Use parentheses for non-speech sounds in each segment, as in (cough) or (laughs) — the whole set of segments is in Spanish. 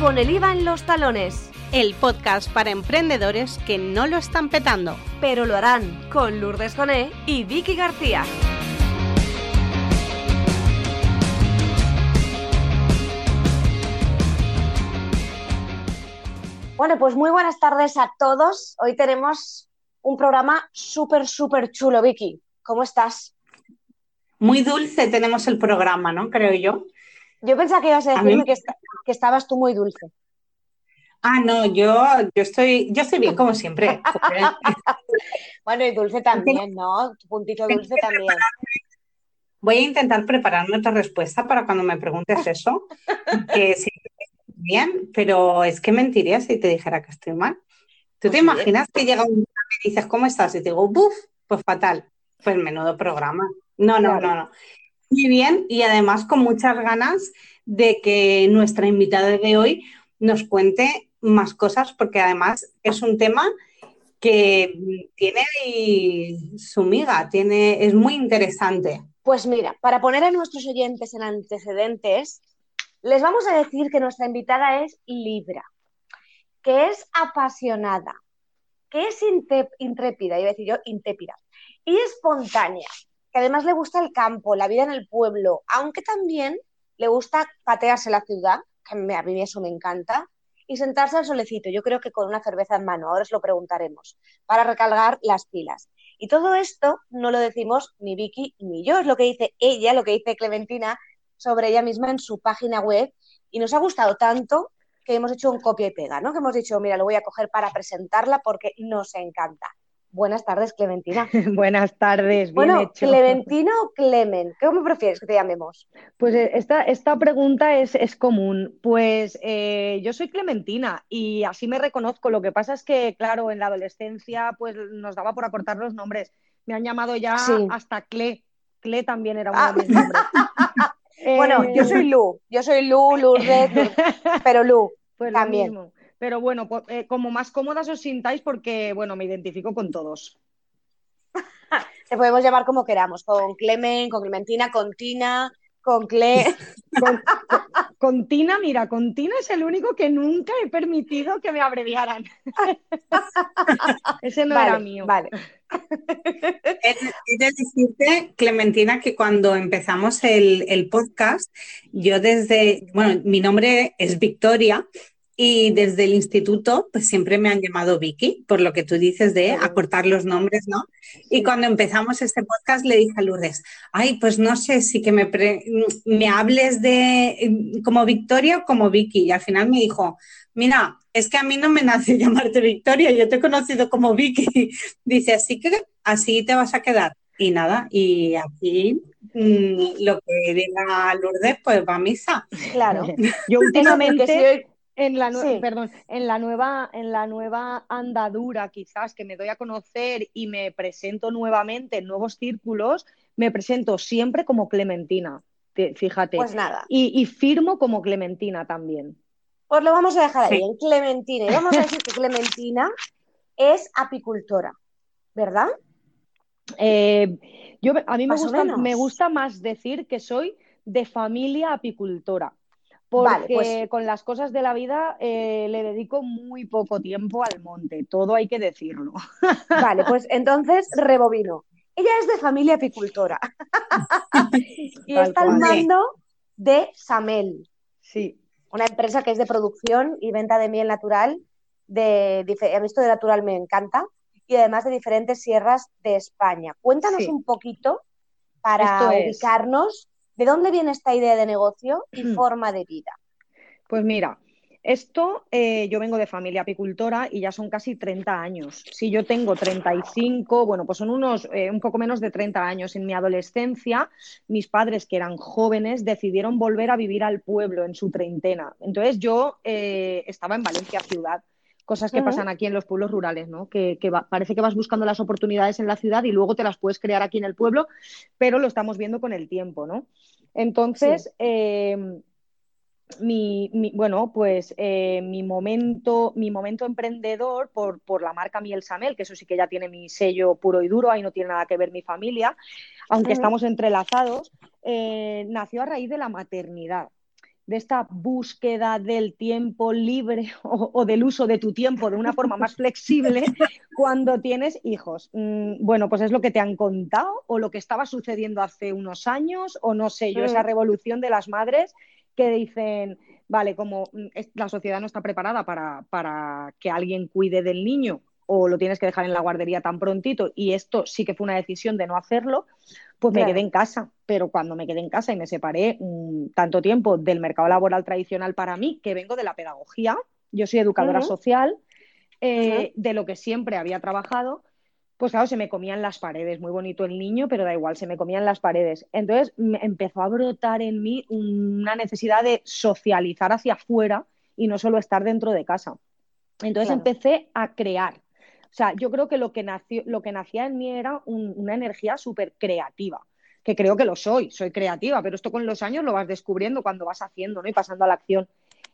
con el IVA en los talones. El podcast para emprendedores que no lo están petando. Pero lo harán con Lourdes Joné y Vicky García. Bueno, pues muy buenas tardes a todos. Hoy tenemos un programa súper, súper chulo, Vicky. ¿Cómo estás? Muy dulce tenemos el programa, ¿no? Creo yo. Yo pensaba que ibas a decirme que, estabas tú muy dulce. Ah, no, yo, yo estoy, yo estoy bien como siempre. (laughs) bueno, y dulce también, ¿no? Tu puntito dulce también. Voy a intentar prepararme otra respuesta para cuando me preguntes eso, que sí, bien, pero es que mentiría si te dijera que estoy mal. ¿Tú te pues imaginas que llega un día y dices, ¿cómo estás? Y te digo, ¡buf! Pues fatal. Pues menudo programa. No, no, no, no. Muy bien y además con muchas ganas de que nuestra invitada de hoy nos cuente más cosas porque además es un tema que tiene su miga, tiene, es muy interesante. Pues mira, para poner a nuestros oyentes en antecedentes, les vamos a decir que nuestra invitada es Libra, que es apasionada, que es intrépida, iba a decir yo, intrépida, y espontánea que además le gusta el campo, la vida en el pueblo, aunque también le gusta patearse la ciudad, que a mí eso me encanta, y sentarse al solecito, yo creo que con una cerveza en mano, ahora os lo preguntaremos, para recargar las pilas. Y todo esto no lo decimos ni Vicky ni yo, es lo que dice ella, lo que dice Clementina sobre ella misma en su página web, y nos ha gustado tanto que hemos hecho un copia y pega, ¿no? Que hemos dicho, mira, lo voy a coger para presentarla porque nos encanta. Buenas tardes, Clementina. (laughs) Buenas tardes, bien bueno, ¿Clementina o Clemen? ¿Cómo prefieres que te llamemos? Pues eh, esta, esta pregunta es, es común. Pues eh, yo soy Clementina y así me reconozco. Lo que pasa es que, claro, en la adolescencia pues nos daba por aportar los nombres. Me han llamado ya hasta Cle. Cle también era uno de mis ah. nombres. (laughs) bueno, yo soy Lu. Yo soy Lu, Lourdes, (laughs) pero Lu pues también. Pero bueno, eh, como más cómodas os sintáis porque, bueno, me identifico con todos. (laughs) Te podemos llamar como queramos, con Clemen, con Clementina, con Tina, con Cle. (laughs) con, Tina, mira, con Tina es el único que nunca he permitido que me abreviaran. (laughs) Ese no era mío. Vale. He de decirte, Clementina, que cuando empezamos el, el podcast, yo desde, bueno, mi nombre es Victoria y desde el instituto, pues siempre me han llamado Vicky, por lo que tú dices de acortar los nombres, ¿no? Y cuando empezamos este podcast le dije a Lourdes, ay, pues no sé si que me, me hables de como Victoria o como Vicky. Y al final me dijo, mira, es que a mí no me nace (laughs) llamarte Victoria, yo te he conocido como Vicky. (laughs) Dice, así que así te vas a quedar. Y nada, y aquí mm, lo que diga Lourdes, pues va a misa. Claro. (laughs) Yo últimamente en la, perdón, en, la nueva, en la nueva andadura, quizás que me doy a conocer y me presento nuevamente en nuevos círculos, me presento siempre como Clementina, fíjate. Pues nada. Y, firmo como Clementina también. Pues lo vamos a dejar ahí, en Clementina. Y vamos a decir que Clementina es apicultora, ¿verdad? Eh, yo, a mí me gusta, me gusta más decir que soy de familia apicultora porque pues con las cosas de la vida eh, le dedico muy poco tiempo al monte, todo hay que decirlo. Vale, pues entonces rebobino. Ella es de familia apicultora (laughs) y está al mando de Samel. Sí. Una empresa que es de producción y venta de miel natural. De, a mí esto de natural me encanta. Y además de diferentes sierras de España. Cuéntanos un poquito para ubicarnos ¿De dónde viene esta idea de negocio y forma de vida? Pues mira, esto eh, yo vengo de familia apicultora y ya son casi 30 años. Si yo tengo 35, bueno, pues son unos eh, un poco menos de 30 años. En mi adolescencia, mis padres, que eran jóvenes, decidieron volver a vivir al pueblo en su treintena. Entonces yo eh, estaba en Valencia ciudad cosas que pasan aquí en los pueblos rurales, ¿no? Que, parece que vas buscando las oportunidades en la ciudad y luego te las puedes crear aquí en el pueblo, pero lo estamos viendo con el tiempo, ¿no? Entonces, em, mi, bueno, pues eh, mi, momento, mi momento emprendedor por, por, la marca Miel Samel, que eso sí que ya tiene mi sello puro y duro, ahí no tiene nada que ver mi familia, aunque estamos entrelazados, eh, nació a raíz de la maternidad. De esta búsqueda del tiempo libre (laughs) o, del uso de tu tiempo de una forma más flexible (laughs) cuando tienes hijos. Mm, bueno, pues es lo que te han contado o lo que estaba sucediendo hace unos años o no sé yo, esa mm. revolución de las madres que dicen, vale, como mm, la sociedad no está preparada para, para que alguien cuide del niño o lo tienes que dejar en la guardería tan prontito y esto sí que fue una decisión de no hacerlo, pues me quedé en casa. Pero cuando me quedé en casa y me separé mm, tanto tiempo del mercado laboral tradicional para mí, que vengo de la pedagogía, yo soy educadora social, eh, de lo que siempre había trabajado, pues claro, se me comían las paredes, muy bonito el niño, pero da igual, se me comían las paredes. Entonces me empezó a brotar en mí una necesidad de socializar hacia afuera y no solo estar dentro de casa. Entonces empecé a crear, o sea, yo creo que lo que, nació, lo que nacía en mí era una energía súper creativa, que creo que lo soy, soy creativa, pero esto con los años lo vas descubriendo cuando vas haciendo ¿no? y pasando a la acción.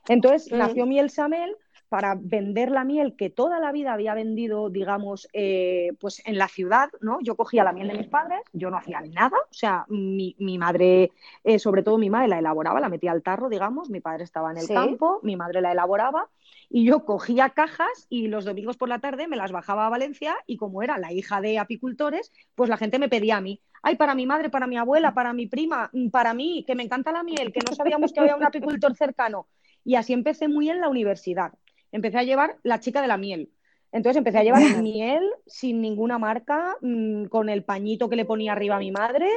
Entonces nació Miel Samel para vender la miel que toda la vida había vendido, digamos, eh, pues en la ciudad, ¿no? Yo cogía la miel de mis padres, yo no hacía nada, o sea, mi, madre, eh, sobre todo mi madre, la elaboraba, la metía al tarro, digamos, mi padre estaba en el campo, mi madre la elaboraba y yo cogía cajas y los domingos por la tarde me las bajaba a Valencia y como era la hija de apicultores, pues la gente me pedía a mí, ay, para mi madre, para mi abuela, para mi prima, mm, para mí, que me encanta la miel, que no sabíamos que había un apicultor cercano. Y así empecé muy en la universidad. Empecé a llevar la chica de la miel. Entonces empecé a llevar miel sin ninguna marca, mm, con el pañito que le ponía arriba a mi madre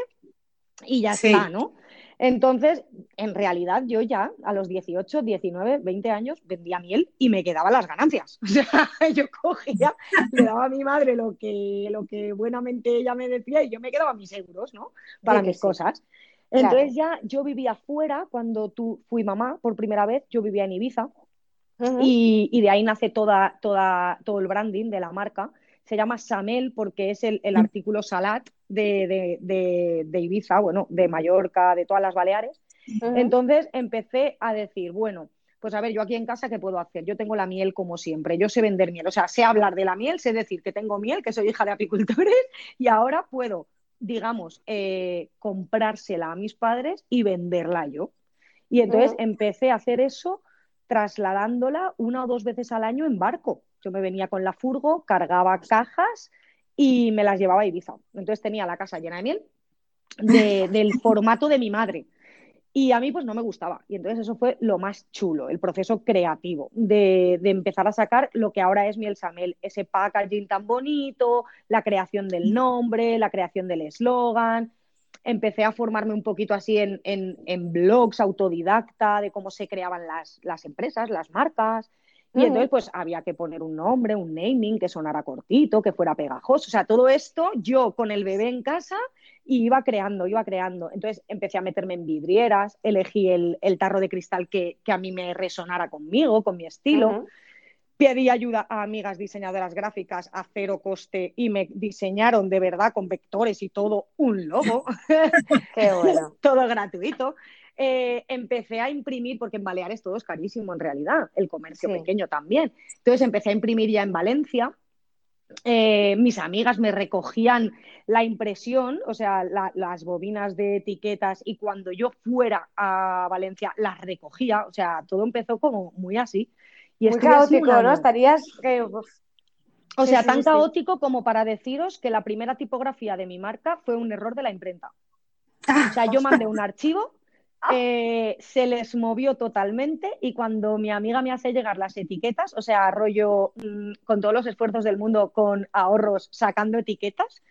y ya está, ¿no? Entonces, en realidad, yo ya a los 18, 19, 20 años vendía miel y me quedaban las ganancias. (laughs) O sea, yo cogía, le daba a mi madre lo que, lo que buenamente ella me decía y yo me quedaba mis euros, ¿no? Para mis cosas. Entonces ya yo vivía fuera cuando tú fui mamá por primera vez, yo vivía en Ibiza y, de ahí nace toda, toda, todo el branding de la marca. Se llama Samel porque es el, el mm. artículo Salat de, Ibiza, bueno, de Mallorca, de todas las Baleares. Entonces empecé a decir, bueno, pues a ver, yo aquí en casa, ¿qué puedo hacer? Yo tengo la miel como siempre, yo sé vender miel, o sea, sé hablar de la miel, sé decir que tengo miel, que soy hija de apicultores y ahora puedo, digamos, eh, comprársela a mis padres y venderla yo. Y entonces empecé a hacer eso trasladándola una o dos veces al año en barco. Yo me venía con la furgo, cargaba cajas y me las llevaba a Ibiza. Entonces tenía la casa llena de miel (laughs) del formato de mi madre. Y a mí pues no me gustaba. Y entonces eso fue lo más chulo, el proceso creativo de, empezar a sacar lo que ahora es Miel Samel, ese packaging tan bonito, la creación del nombre, la creación del eslogan. Empecé a formarme un poquito así en, en, blogs autodidacta de cómo se creaban las, las empresas, las marcas. Y entonces, pues había que poner un nombre, un naming que sonara cortito, que fuera pegajoso. O sea, todo esto yo con el bebé en casa y iba creando, iba creando. Entonces empecé a meterme en vidrieras, elegí el, tarro de cristal que, a mí me resonara conmigo, con mi estilo. Pedí ayuda a amigas diseñadoras gráficas a cero coste y me diseñaron de verdad con vectores y todo un logo. (laughs) Qué bueno. (laughs) todo gratuito. Eh, empecé a imprimir, porque en Baleares todo es carísimo en realidad, el comercio pequeño también. Entonces empecé a imprimir ya en Valencia. Eh, mis amigas me recogían la impresión, o sea, las bobinas de etiquetas y cuando yo fuera a Valencia las recogía, o sea, todo empezó como muy así. Y muy caótico, ¿no? Estarías... o sea, tan caótico como para deciros que la primera tipografía de mi marca fue un error de la imprenta. O sea, yo mandé un archivo (laughs) eh, se les movió totalmente y cuando mi amiga me hace llegar las etiquetas, o sea, rollo mm, con todos los esfuerzos del mundo, con ahorros, sacando etiquetas,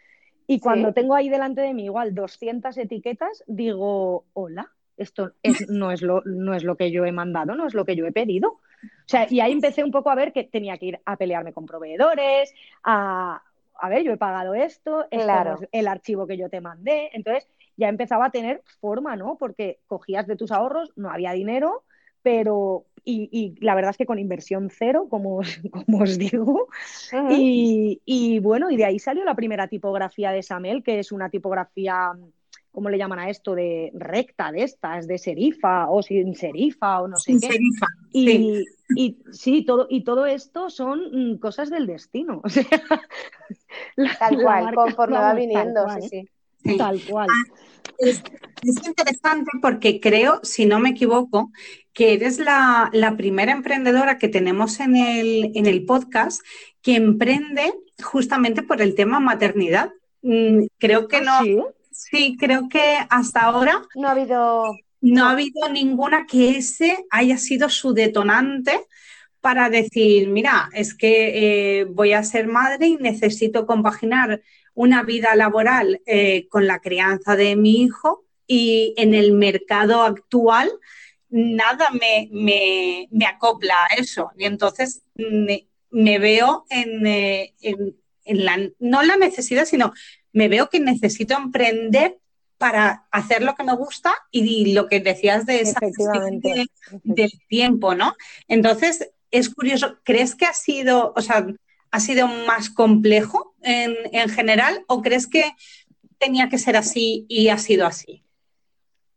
y cuando tengo ahí delante de mí igual 200 etiquetas, digo, hola, esto no, es lo, no es lo que yo he mandado, no es lo que yo he pedido. O sea, y ahí empecé un poco a ver que tenía que ir a pelearme con proveedores, a, a ver, yo he pagado esto, esto el archivo que yo te mandé. Entonces, ya empezaba a tener forma, ¿no? Porque cogías de tus ahorros, no había dinero, pero, y, la verdad es que con inversión cero, como, (laughs) como os digo, y, bueno, y de ahí salió la primera tipografía de Samel, que es una tipografía, ¿cómo le llaman a esto? De recta, de estas, de serifa o sin serifa o no sé qué. Serifa, y, y sí, todo, y todo esto son mm, cosas del destino. (laughs) O sea, tal cual, conforme va viniendo, sí, sí. Tal cual. Ah, es, interesante porque creo, si no me equivoco, que eres la, primera emprendedora que tenemos en el, en el podcast que emprende justamente por el tema maternidad. Mm, creo que ¿Ah, no. ¿Sí? Creo que hasta ahora. No ha habido. No, ha habido ninguna que ese haya sido su detonante para decir, mira, es que eh, voy a ser madre y necesito compaginar una vida laboral eh, con la crianza de mi hijo y en el mercado actual nada me, acopla a eso. Y entonces me, veo eh, en, la, no la necesidad, sino me veo que necesito emprender para hacer lo que me gusta y lo que decías de esa del tiempo, ¿no? Entonces, es curioso, ¿crees que ha sido, o sea, ha sido más complejo en, en general o crees que tenía que ser así y ha sido así?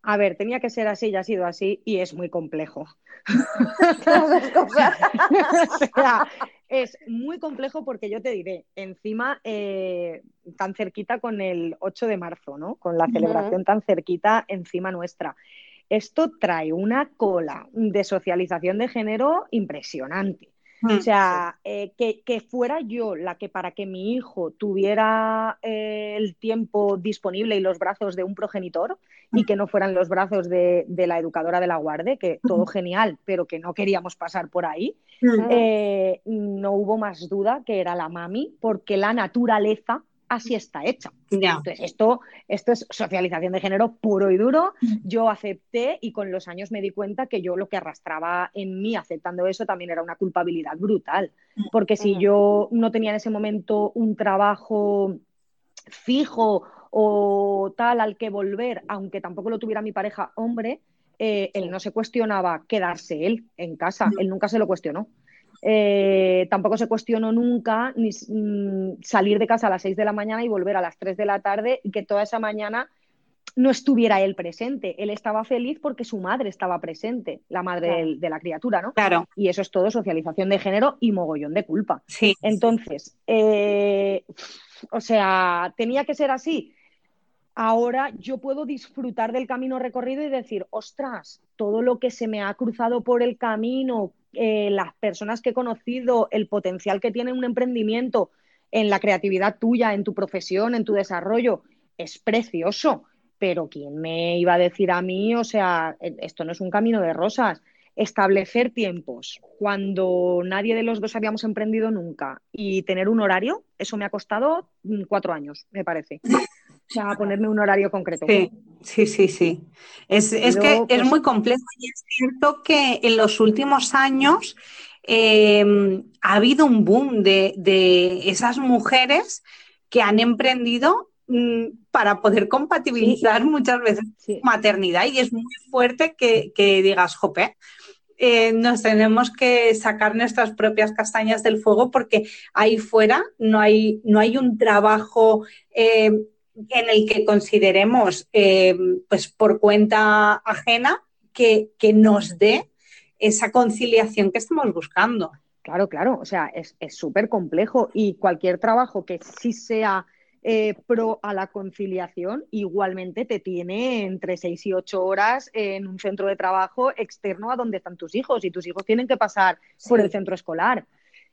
A ver, tenía que ser así y ha sido así y es muy complejo. (laughs) (laughs) es muy complejo porque yo te diré, encima eh, tan cerquita con el 8 de marzo, ¿no? Con la celebración tan cerquita encima nuestra. Esto trae una cola de socialización de género impresionante. O mm, sea, eh, que, fuera yo la que para que mi hijo tuviera eh, el tiempo disponible y los brazos de un progenitor y que no fueran los brazos de, la educadora de la guardia, que todo genial, pero que no queríamos pasar por ahí, eh, no hubo más duda que era la mami, porque la naturaleza así está hecha. Entonces, esto, esto es socialización de género puro y duro. Mm. Yo acepté y con los años me di cuenta que yo lo que arrastraba en mí aceptando eso también era una culpabilidad brutal. Mm. Porque si mm. yo no tenía en ese momento un trabajo fijo o tal al que volver, aunque tampoco lo tuviera mi pareja hombre, eh, él no se cuestionaba quedarse él en casa, él nunca se lo cuestionó. Eh, tampoco se cuestionó nunca ni, mm, salir de casa a las 6 de la mañana y volver a las 3 de la tarde y que toda esa mañana no estuviera él presente. Él estaba feliz porque su madre estaba presente, la madre de, la criatura, ¿no? Claro. Y eso es todo socialización de género y mogollón de culpa. Sí. Entonces, eh, o sea, tenía que ser así. Ahora yo puedo disfrutar del camino recorrido y decir, ostras, todo lo que se me ha cruzado por el camino, eh, las personas que he conocido, el potencial que tiene un emprendimiento en la creatividad tuya, en tu profesión, en tu desarrollo, es precioso. Pero ¿quién me iba a decir a mí? O sea, e, esto no es un camino de rosas. Establecer tiempos cuando nadie de los dos habíamos emprendido nunca y tener un horario, eso me ha costado mm, cuatro años, me parece. O sea, ponerme un horario concreto. Sí, sí, sí, sí. Es, que es pues muy complejo y es cierto que en los últimos años em, ha habido un boom de, esas mujeres que han emprendido mm, para poder compatibilizar muchas veces maternidad y es muy fuerte que, digas, jope, eh, nos tenemos que sacar nuestras propias castañas del fuego porque ahí fuera no hay, no hay un trabajo eh, en el que consideremos, eh, pues por cuenta ajena, que, nos dé esa conciliación que estamos buscando. Claro, claro, o sea, es súper complejo y cualquier trabajo que sí sea eh, pro a la conciliación, igualmente te tiene entre seis y ocho horas en un centro de trabajo externo a donde están tus hijos y tus hijos tienen que pasar por el centro escolar.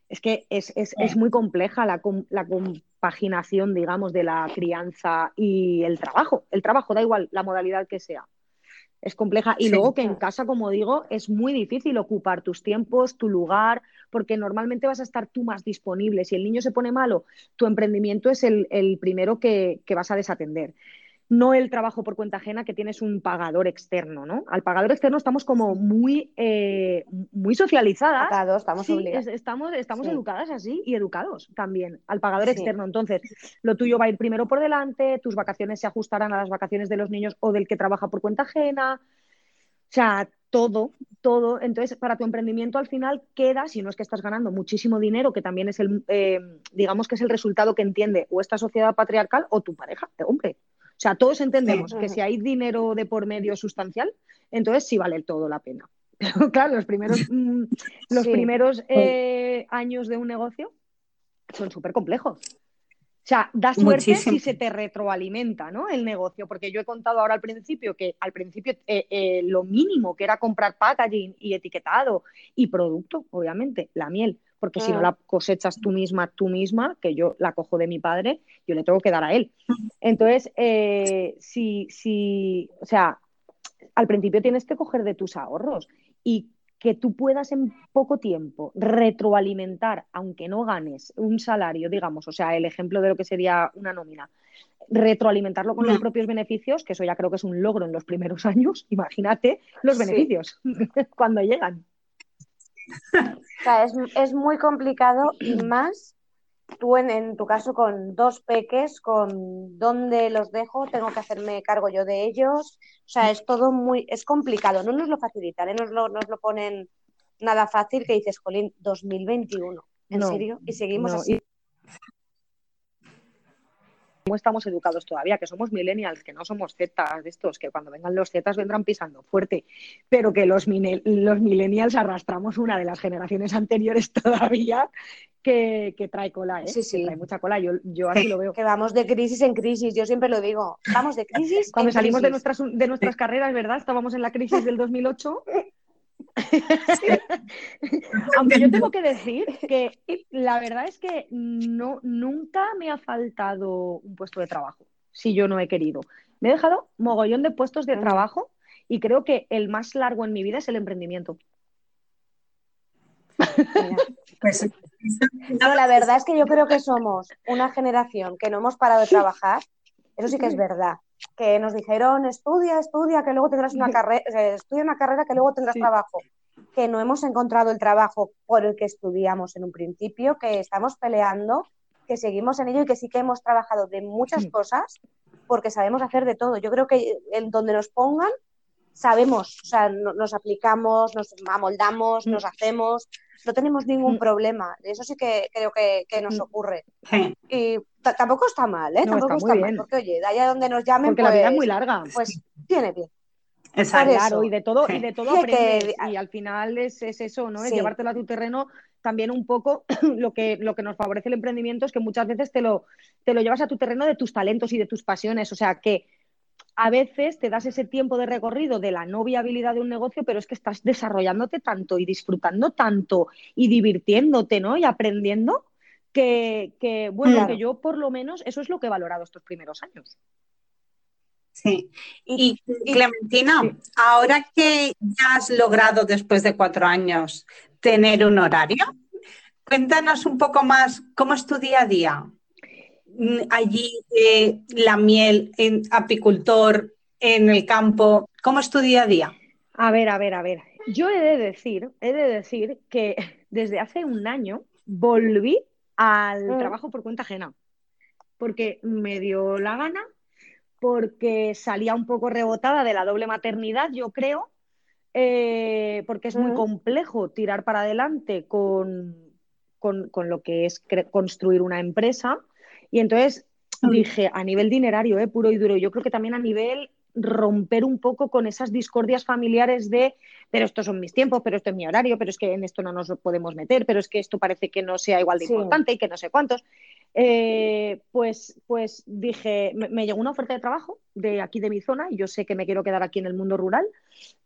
Es que es, muy compleja la, la, compaginación, digamos, de la crianza y el trabajo. El trabajo, da igual la modalidad que sea. Es compleja. Y luego que en casa, como digo, es muy difícil ocupar tus tiempos, tu lugar, porque normalmente vas a estar tú más disponible. Si el niño se pone malo, tu emprendimiento es el, primero que, que vas a desatender no el trabajo por cuenta ajena que tienes un pagador externo, ¿no? Al pagador externo estamos como muy, eh, muy socializadas. estamos Estamos, estamos educadas así y educados también al pagador externo. Entonces, lo tuyo va a ir primero por delante, tus vacaciones se ajustarán a las vacaciones de los niños o del que trabaja por cuenta ajena. O sea, todo, todo. Entonces, para tu emprendimiento al final queda, si no es que estás ganando muchísimo dinero, que también es el, eh, digamos que es el resultado que entiende o esta sociedad patriarcal o tu pareja, hombre, o sea, todos entendemos que si hay dinero de por medio sustancial, entonces sí vale todo la pena. (laughs) Pero claro, los primeros, mm, los primeros eh, años de un negocio son súper complejos. sea, da suerte si se te retroalimenta ¿no? el negocio, porque yo he contado ahora al principio que al principio eh, eh, lo mínimo que era comprar packaging y etiquetado y producto, obviamente, la miel, porque si no mm. la cosechas tú misma, tú misma, que yo la cojo de mi padre, yo le tengo que dar a él. Entonces, eh, si, si, o sea, al principio tienes que coger de tus ahorros y que tú puedas en poco tiempo retroalimentar, aunque no ganes un salario, digamos, o sea, el ejemplo de lo que sería una nómina, retroalimentarlo con los propios beneficios, que eso ya creo que es un logro en los primeros (laughs) años, imagínate los beneficios (laughs) cuando llegan. O sea, es, es muy complicado (clears throat) y más tú en, tu caso con dos peques, con dónde los dejo, tengo que hacerme cargo yo de ellos. O sea, es todo muy, es complicado, no nos lo facilitan, ¿eh? nos, lo, nos lo ponen nada fácil que dices, Jolín, 2021, ¿en serio? Y seguimos así cómo estamos educados todavía, que somos millennials, que no somos zetas de estos, que cuando vengan los zetas vendrán pisando fuerte, pero que los, los millennials arrastramos una de las generaciones anteriores (laughs) todavía que, trae cola, ¿eh? Sí, sí. Que trae mucha cola, yo, yo así lo veo. (laughs) Que vamos de crisis en crisis, yo siempre lo digo, vamos de crisis Cuando salimos de nuestras, de nuestras carreras, ¿verdad? Estábamos en la crisis del 2008 (laughs) Aunque yo tengo que decir que la verdad es que no, nunca me ha faltado un puesto de trabajo, si yo no he querido. Me he dejado mogollón de puestos de trabajo y creo que el más largo en mi vida es el emprendimiento. Pues, no, la verdad es que yo creo que somos una generación que no hemos parado de trabajar. Eso sí que es verdad que nos dijeron estudia, estudia, que luego tendrás una (laughs) carrera, estudia una carrera que luego tendrás trabajo. Que no hemos encontrado el trabajo por el que estudiamos en un principio, que estamos peleando, que seguimos en ello y que sí que hemos trabajado de muchas cosas porque sabemos hacer de todo. Yo creo que en donde nos pongan, sabemos, o sea, nos aplicamos, nos amoldamos, nos hacemos, no tenemos ningún mm. problema. Eso sí que creo que, nos mm. ocurre. Y tampoco está mal, ¿eh? tampoco está, mal, porque oye, de allá donde nos llamen. Porque la vida es muy pues, larga. Pues tiene bien. Exacto. Claro, y de todo, y de todo aprendes. Y al final es, eso, ¿no? Es llevártelo a tu terreno también un poco (clears throat) lo que, lo que nos favorece el emprendimiento es que muchas veces te lo, te lo llevas a tu terreno de tus talentos y de tus pasiones. O sea que a veces te das ese tiempo de recorrido de la no viabilidad de un negocio, pero es que estás desarrollándote tanto y disfrutando tanto y divirtiéndote, ¿no? Y aprendiendo que, bueno, que yo por lo menos eso es lo que he valorado estos primeros años. Sí. Y, Clementina, ahora que ya has logrado después de cuatro años tener un horario, cuéntanos un poco más cómo es tu día a día. Allí eh, la miel, en apicultor, en el campo? ¿Cómo es tu día a día? A ver, a ver, a ver. Yo he de decir, he de decir que (laughs) desde hace un año volví al mm. trabajo por cuenta ajena, porque me dio la gana, porque salía un poco rebotada de la doble maternidad, yo creo, eh, porque es muy mm. complejo tirar para adelante con, con, con lo que es construir una empresa y entonces dije, a nivel dinerario, eh, puro y duro, yo creo que también a nivel romper un poco con esas discordias familiares de, pero estos son mis tiempos, pero esto es mi horario, pero es que en esto no nos podemos meter, pero es que esto parece que no sea igual de importante y que no sé cuántos. Eh, pues, pues dije, me, llegó una oferta de trabajo de aquí de mi zona y yo sé que me quiero quedar aquí en el mundo rural.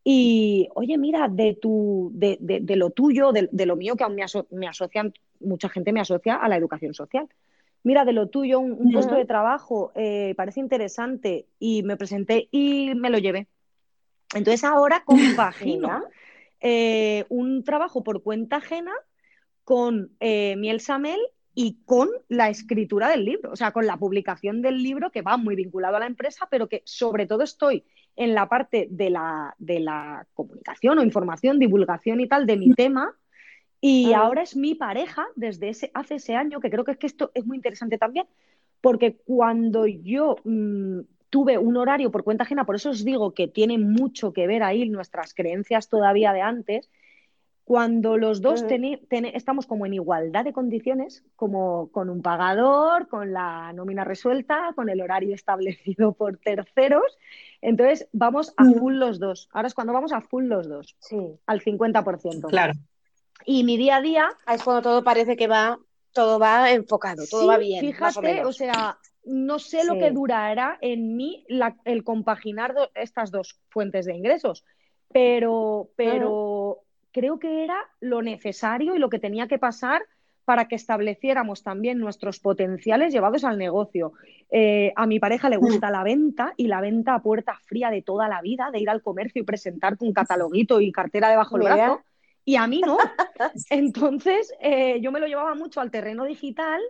Y oye, mira, de, tu, de, de, lo tuyo, de, lo mío, que aún me, me asocian, mucha gente me asocia a la educación social mira, de lo tuyo, un, puesto de trabajo, eh, parece interesante, y me presenté y me lo llevé. Entonces ahora (laughs) compagino eh, un trabajo por cuenta ajena con eh, Miel Samel y con la escritura del libro, o sea, con la publicación del libro que va muy vinculado a la empresa, pero que sobre todo estoy en la parte de la, de la comunicación o información, divulgación y tal de mi tema y ahora es mi pareja desde ese, hace ese año, que creo que es que esto es muy interesante también, porque cuando yo mm, tuve un horario por cuenta ajena, por eso os digo que tiene mucho que ver ahí nuestras creencias todavía de antes, cuando los dos estamos como en igualdad de condiciones, como con un pagador, con la nómina resuelta, con el horario establecido (laughs) por terceros, entonces vamos a full los dos. Ahora es cuando vamos a full los dos, sí. al 50%. Claro. Y mi día a día. Es cuando todo parece que va todo va enfocado, todo Sí, va bien. Fíjate, más o, menos. o sea, no sé lo que durará en mí la- el compaginar do- estas dos fuentes de ingresos, pero, pero creo que era lo necesario y lo que tenía que pasar para que estableciéramos también nuestros potenciales llevados al negocio. Eh, a mi pareja le gusta la venta y la venta a puerta fría de toda la vida, de ir al comercio y presentarte un (laughs) cataloguito y cartera debajo del brazo. Y a mí no. (laughs) Entonces, eh, yo me lo llevaba mucho al terreno digital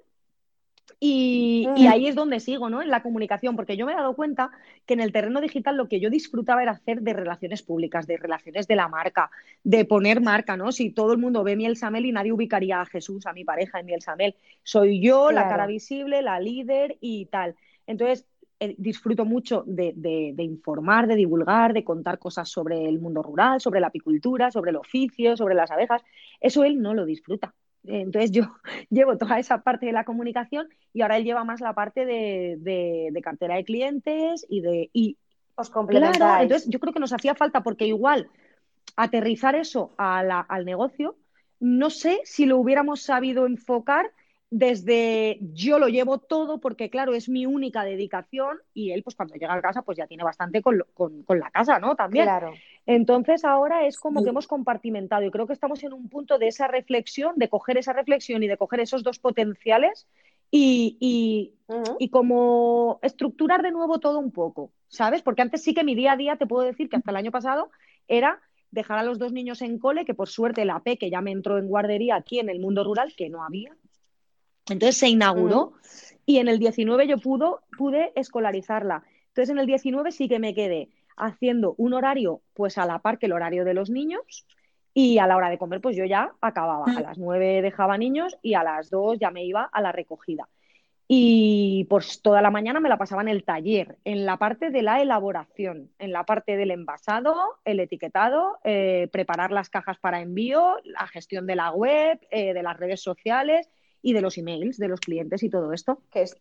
y, y Mm. ahí es donde sigo, ¿no? En la comunicación, porque yo me he dado cuenta que en el terreno digital lo que yo disfrutaba era hacer de relaciones públicas, de relaciones de la marca, de poner marca, ¿no? Si todo el mundo ve Miel Samel y nadie ubicaría a Jesús, a mi pareja en Miel Samel, soy yo, la cara visible, la líder y tal. Entonces, disfruto mucho de, de- de informar, de divulgar, de contar cosas sobre el mundo rural, sobre la apicultura, sobre el oficio, sobre las abejas. Eso él no lo disfruta. Entonces yo (laughs) llevo toda esa parte de la comunicación y ahora él lleva más la parte de, cartera de clientes y de... Y, Os complementáis. claro, entonces yo creo que nos hacía falta porque igual aterrizar eso a la- al negocio, no sé si lo hubiéramos sabido enfocar desde yo lo llevo todo porque claro, es mi única dedicación y él pues cuando llega a casa pues ya tiene bastante con, lo- con- con la casa, ¿no? También. Claro. Entonces ahora es como Sí. que hemos compartimentado y creo que estamos en un punto de esa reflexión, de coger esa reflexión y de coger esos dos potenciales y, y- y como estructurar de nuevo todo un poco, ¿sabes? Porque antes sí que mi día a día, te puedo decir que hasta el año pasado era dejar a los dos niños en cole, que por suerte la P, que ya me entró en guardería aquí en el mundo rural, que no había. Entonces se inauguró y en el 19 yo pudo, pude escolarizarla. Entonces en el 19 sí que me quedé haciendo un horario pues a la par que el horario de los niños y a la hora de comer pues yo ya acababa. A las 9 dejaba niños y a las 2 ya me iba a la recogida. Y pues toda la mañana me la pasaba en el taller, en la parte de la elaboración, en la parte del envasado, el etiquetado, eh, preparar las cajas para envío, la gestión de la web, eh, de las redes sociales y de los emails de los clientes y todo esto. Que es,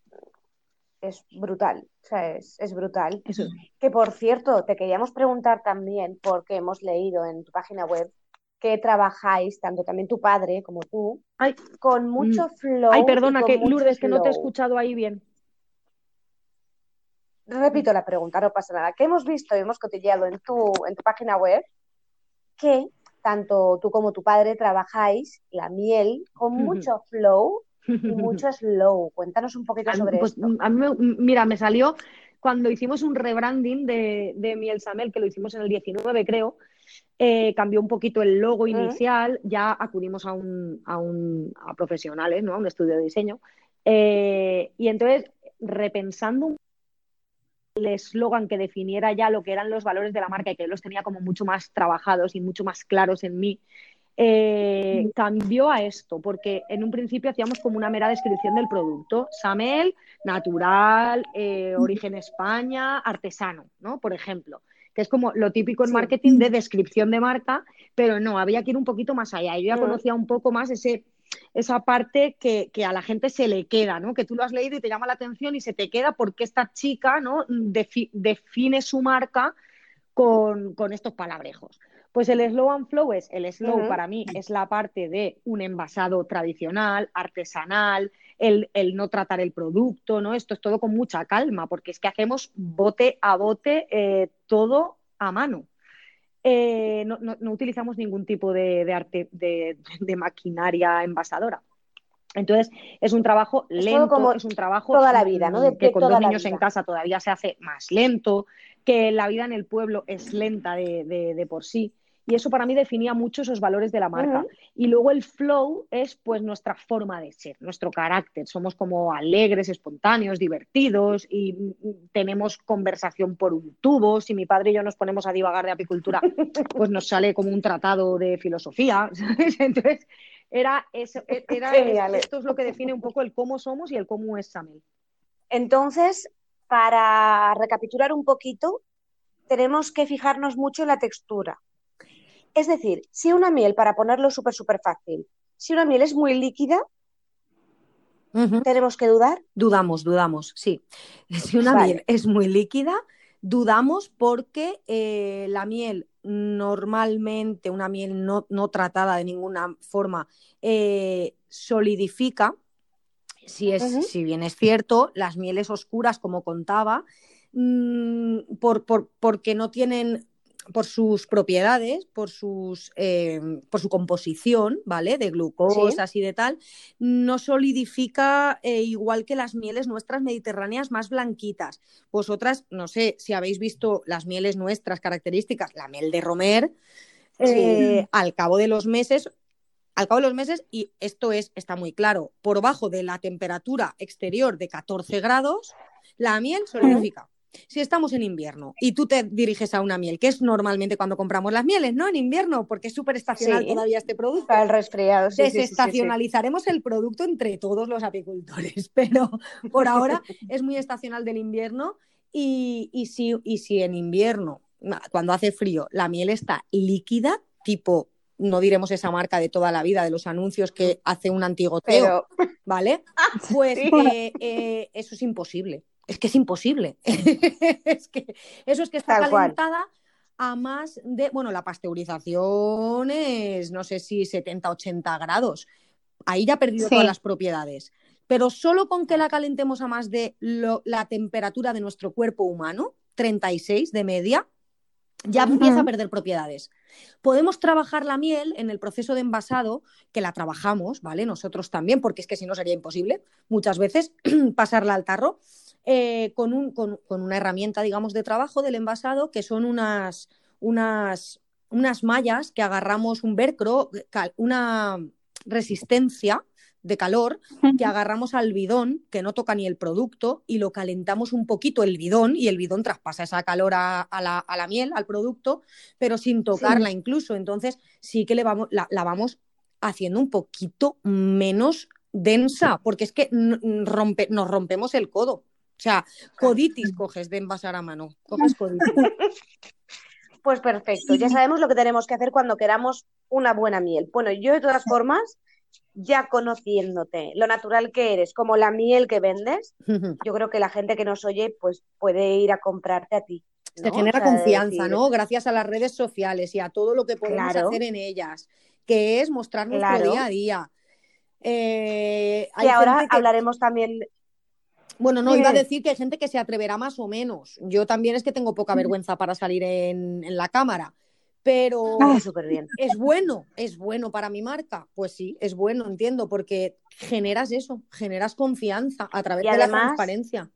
es brutal. O sea, es, es brutal. Eso. Que por cierto, te queríamos preguntar también, porque hemos leído en tu página web que trabajáis, tanto también tu padre como tú, Ay, con mucho flow. ay perdona, que Lourdes, que no te he escuchado ahí bien. Repito la pregunta, no pasa nada. Que hemos visto y hemos cotilleado en tu, en tu página web que tanto tú como tu padre trabajáis la miel con mucho flow y (laughs) mucho slow. Cuéntanos un poquito sobre pues, esto. a mí mira, me salió cuando hicimos un rebranding de, de Miel Samel, que lo hicimos en el 19, creo, eh, cambió un poquito el logo inicial, ya acudimos a un, a un a profesionales, ¿no? A un estudio de diseño. Eh, y entonces, repensando un el eslogan que definiera ya lo que eran los valores de la marca y que yo los tenía como mucho más trabajados y mucho más claros en mí, eh, cambió a esto, porque en un principio hacíamos como una mera descripción del producto. Samel, natural, eh, origen España, artesano, ¿no? Por ejemplo, que es como lo típico en marketing de descripción de marca, pero no, había que ir un poquito más allá. Yo ya conocía un poco más ese, esa parte que, que a la gente se le queda, ¿no? Que tú lo has leído y te llama la atención y se te queda porque esta chica, ¿no? Defi- define su marca con, con estos palabrejos. Pues el slow and flow es, el slow para mí es la parte de un envasado tradicional, artesanal, el, el no tratar el producto, ¿no? Esto es todo con mucha calma, porque es que hacemos bote a bote eh, todo a mano. Eh, no, no- no utilizamos ningún tipo de, de arte, de, de maquinaria envasadora. Entonces, es un trabajo Es lento, como es un trabajo toda la vida, ¿no? De- que con dos niños en casa todavía se hace más lento, que la vida en el pueblo es lenta de por sí. Y eso para mí definía mucho esos valores de la marca. Y luego el flow es pues nuestra forma de ser, nuestro carácter. Somos como alegres, espontáneos, divertidos y mm, tenemos conversación por un tubo. Si mi padre y yo nos ponemos a divagar de apicultura, (laughs) pues nos sale como un tratado de filosofía. (laughs) ¿sabes? Entonces, era eso, e, era, Genial. esto es lo que define un poco el cómo somos y el cómo es Samel. Entonces, para recapitular un poquito, tenemos que fijarnos mucho en la textura. Es decir, si una miel, para ponerlo súper, súper fácil, si una miel es muy líquida, tenemos que dudar. Dudamos, dudamos, sí. (laughs) Si una Vale. miel es muy líquida, dudamos porque eh, la miel normalmente, una miel no, no tratada de ninguna forma, eh, solidifica si, es, si bien es cierto, las mieles oscuras, como contaba, mm, por, por- porque no tienen, por sus propiedades, por, sus, eh, por su composición, ¿vale? De glucosas y de tal, no solidifica eh, igual que las mieles nuestras mediterráneas más blanquitas. Vosotras, no sé si habéis visto las mieles nuestras características, la miel de Romer, eh, al cabo de los meses, al cabo de los meses, y esto es, está muy claro, por bajo de la temperatura exterior de 14 grados, la miel solidifica. Si estamos en invierno y tú te diriges a una miel, que es normalmente cuando compramos las mieles, ¿no? En invierno, porque es súper estacional Sí. todavía este producto. Para el resfriado. sí. Desestacionalizaremos el producto entre todos los apicultores, (laughs) pero por ahora es muy estacional del invierno y, y si, y si en invierno, cuando hace frío, la miel está líquida, tipo, no diremos esa marca de toda la vida de los anuncios que hace un antigoteo, Pero ¿vale? (laughs) Pues Sí. eh, eh, eso es imposible. Es que es imposible. (laughs) es que eso es que está Tal cual. calentada a más de, bueno, la pasteurización es, no sé si 70, 80 grados. Ahí ya ha perdido Sí. todas las propiedades. Pero solo con que la calentemos a más de lo- la temperatura de nuestro cuerpo humano, 36 de media, ya empieza a perder propiedades. Podemos trabajar la miel en el proceso de envasado, que la trabajamos, ¿vale? Nosotros también, porque es que si no sería imposible muchas veces (clears throat) pasarla al tarro, eh, con, un- con- con una herramienta, digamos, de trabajo del envasado, que son unas, unas, unas mallas que agarramos un velcro, una resistencia de calor que agarramos al bidón, que no toca ni el producto, y lo calentamos un poquito el bidón, y el bidón traspasa esa calor a, a la, a la miel, al producto, pero sin tocarla incluso. Entonces sí que le vamos, la, la vamos haciendo un poquito menos densa, porque es que rompe, nos rompemos el codo. O sea, coditis coges de envasar a mano. Coges coditis. (laughs) Pues perfecto, ya sabemos lo que tenemos que hacer cuando queramos una buena miel. Bueno, yo de todas formas, ya conociéndote, lo natural que eres, como la miel que vendes, (laughs) yo creo que la gente que nos oye, pues puede ir a comprarte a ti. Se ¿no? genera O sea, de confianza, ¿no? Gracias a las redes sociales y a todo lo que podemos Claro. hacer en ellas, que es mostrar nuestro Claro. día a día. Eh, hay Y ahora gente que- hablaremos también. Bueno, no, iba a decir que hay gente que se atreverá más o menos. Yo también es que tengo poca vergüenza para salir en, en la cámara, pero Ah, súper bien. es bueno, es bueno para mi marca. Pues sí, es bueno, entiendo, porque generas eso, generas confianza a través Y de la transparencia.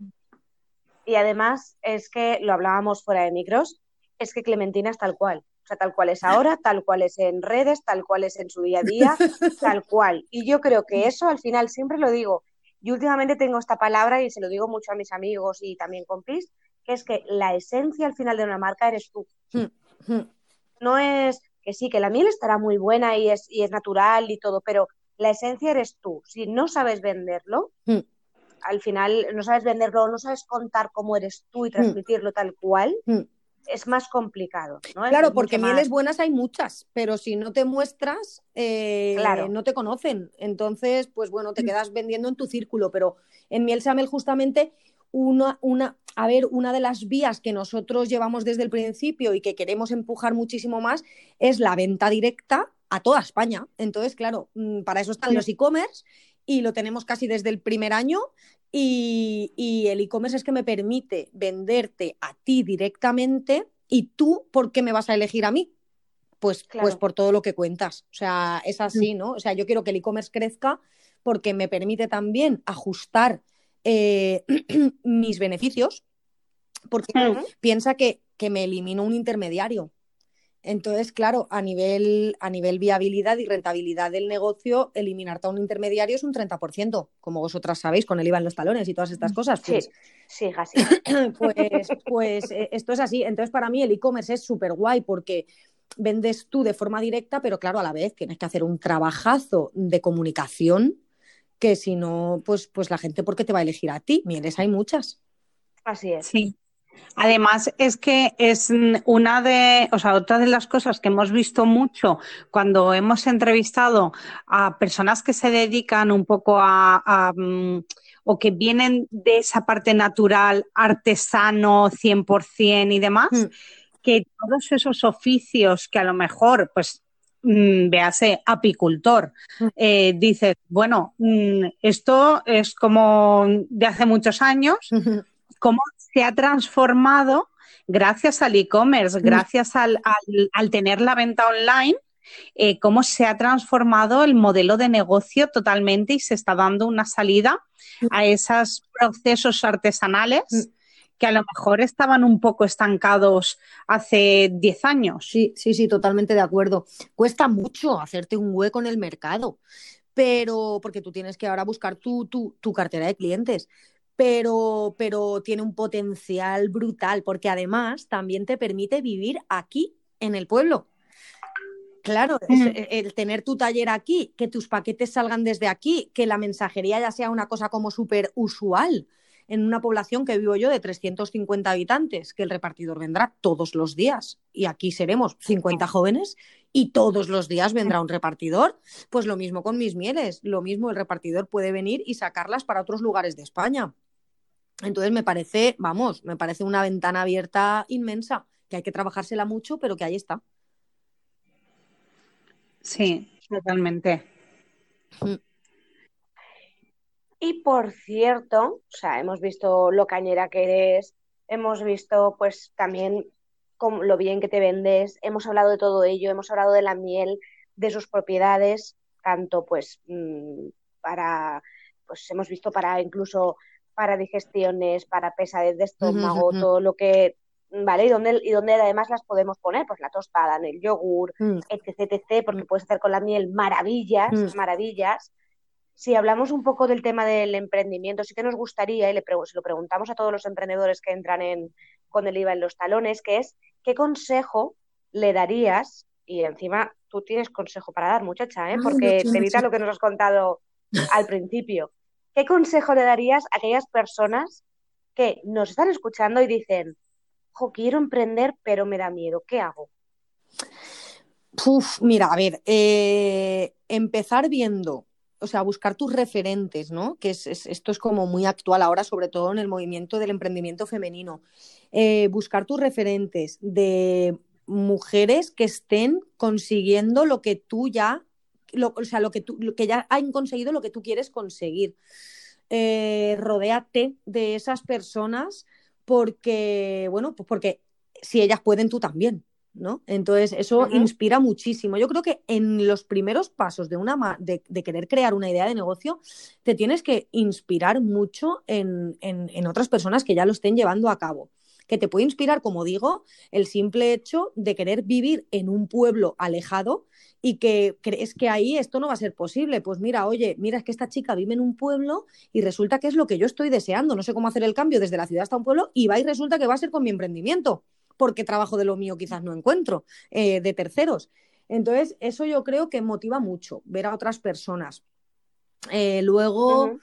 Y además es que lo hablábamos fuera de micros, es que Clementina es tal cual. O sea, tal cual es ahora, tal cual es en redes, tal cual es en su día a día, (laughs) tal cual. Y yo creo que eso al final siempre lo digo. Y últimamente tengo esta palabra y se lo digo mucho a mis amigos y también compis, que es que la esencia al final de una marca eres tú. Mm. No es que sí, que la miel estará muy buena y es, y es natural y todo, pero la esencia eres tú. Si no sabes venderlo, Mm. al final no sabes venderlo, no sabes contar cómo eres tú y transmitirlo tal cual, Mm. Es más complicado. ¿no? Claro, porque más- mieles buenas hay muchas, pero si no te muestras, eh, Claro. no te conocen. Entonces, pues bueno, te quedas vendiendo en tu círculo. Pero en Miel Samel, justamente, una, una, a ver, una de las vías que nosotros llevamos desde el principio y que queremos empujar muchísimo más es la venta directa a toda España. Entonces, claro, mm, para eso están los e-commerce y lo tenemos casi desde el primer año. Y, y el e-commerce es que me permite venderte a ti directamente y tú, ¿por qué me vas a elegir a mí? Pues, Claro. pues por todo lo que cuentas. O sea, es así, ¿no? O sea, yo quiero que el e-commerce crezca porque me permite también ajustar eh, (clears throat) mis beneficios, porque Mm. piensa que, que me elimino un intermediario. Entonces, claro, a nivel, a nivel viabilidad y rentabilidad del negocio, eliminarte a un intermediario es un 30%, como vosotras sabéis, con el IVA en los talones y todas estas cosas. Sí, Pues, sí, así. (coughs) pues, pues eh, esto es así. Entonces, para mí el e-commerce es súper guay porque vendes tú de forma directa, pero claro, a la vez tienes que hacer un trabajazo de comunicación que si no, pues, pues la gente, ¿por qué te va a elegir a ti? Mieles hay muchas. Así es. Sí. Además, es que es una de, o sea, otra de las cosas que hemos visto mucho cuando hemos entrevistado a personas que se dedican un poco a, a, mm, o que vienen de esa parte natural, artesano 100% y demás, Mm. que todos esos oficios que a lo mejor, pues, mm, véase apicultor, Mm. eh, dices, bueno, mm, esto es como de hace muchos años, cómo se ha transformado gracias al e-commerce, Mm. gracias al, al- al tener la venta online, eh, cómo se ha transformado el modelo de negocio totalmente y se está dando una salida a esos procesos artesanales Mm. que a lo mejor estaban un poco estancados hace 10 años. Sí, sí, sí, totalmente de acuerdo. Cuesta mucho hacerte un hueco en el mercado, pero porque tú tienes que ahora buscar tu, tu, tu cartera de clientes, pero, pero tiene un potencial brutal, porque además también te permite vivir aquí, en el pueblo. Claro, es- Mm. el, el tener tu taller aquí, que tus paquetes salgan desde aquí, que la mensajería ya sea una cosa como súper usual en una población que vivo yo de 350 habitantes, que el repartidor vendrá todos los días y aquí seremos 50 jóvenes y todos los días vendrá un repartidor. Pues lo mismo con mis mieles, lo mismo el repartidor puede venir y sacarlas para otros lugares de España. Entonces me parece, vamos, me parece una ventana abierta inmensa, que hay que trabajársela mucho, pero que ahí está. Sí, totalmente. Y por cierto, o sea, hemos visto lo cañera que eres, hemos visto pues también cómo- lo bien que te vendes, hemos hablado de todo ello, hemos hablado de la miel, de sus propiedades, tanto pues mm, para, pues hemos visto para incluso para digestiones, para pesadez de estómago, todo lo que, ¿vale? Y dónde, y dónde además las podemos poner, pues la tostada, en el yogur, Mm. etc, etc, porque puedes hacer con la miel maravillas, Mm. maravillas. Si hablamos un poco del tema del emprendimiento, sí que nos gustaría, y le se lo preguntamos a todos los emprendedores que entran en, con el IVA en los talones, que es, ¿qué consejo le darías? Y encima tú tienes consejo para dar, muchacha, ¿eh? Ay, porque mucho, te evita lo que nos has contado al principio. ¿Qué consejo le darías a aquellas personas que nos están escuchando y dicen, quiero emprender, pero me da miedo, ¿qué hago? Uf, mira, a ver, eh, empezar viendo, o sea, buscar tus referentes, ¿no? Que es, es- esto es como muy actual ahora, sobre todo en el movimiento del emprendimiento femenino. Eh, buscar tus referentes de mujeres que estén consiguiendo lo que tú ya, lo- o sea, lo que tú, lo que ya han conseguido lo que tú quieres conseguir. Eh, rodéate de esas personas porque, bueno, pues porque si ellas pueden, tú también. ¿no? Entonces, eso inspira muchísimo. Yo creo que en los primeros pasos de, una ma- de, de querer crear una idea de negocio, te tienes que inspirar mucho en, en- en otras personas que ya lo estén llevando a cabo. Que te puede inspirar, como digo, el simple hecho de querer vivir en un pueblo alejado y que crees que ahí esto no va a ser posible. Pues mira, oye, mira, es que esta chica vive en un pueblo y resulta que es lo que yo estoy deseando. No sé cómo hacer el cambio desde la ciudad hasta un pueblo y va y resulta que va a ser con mi emprendimiento porque trabajo de lo mío quizás no encuentro, eh, de terceros. Entonces, eso yo creo que motiva mucho, ver a otras personas. Eh, luego,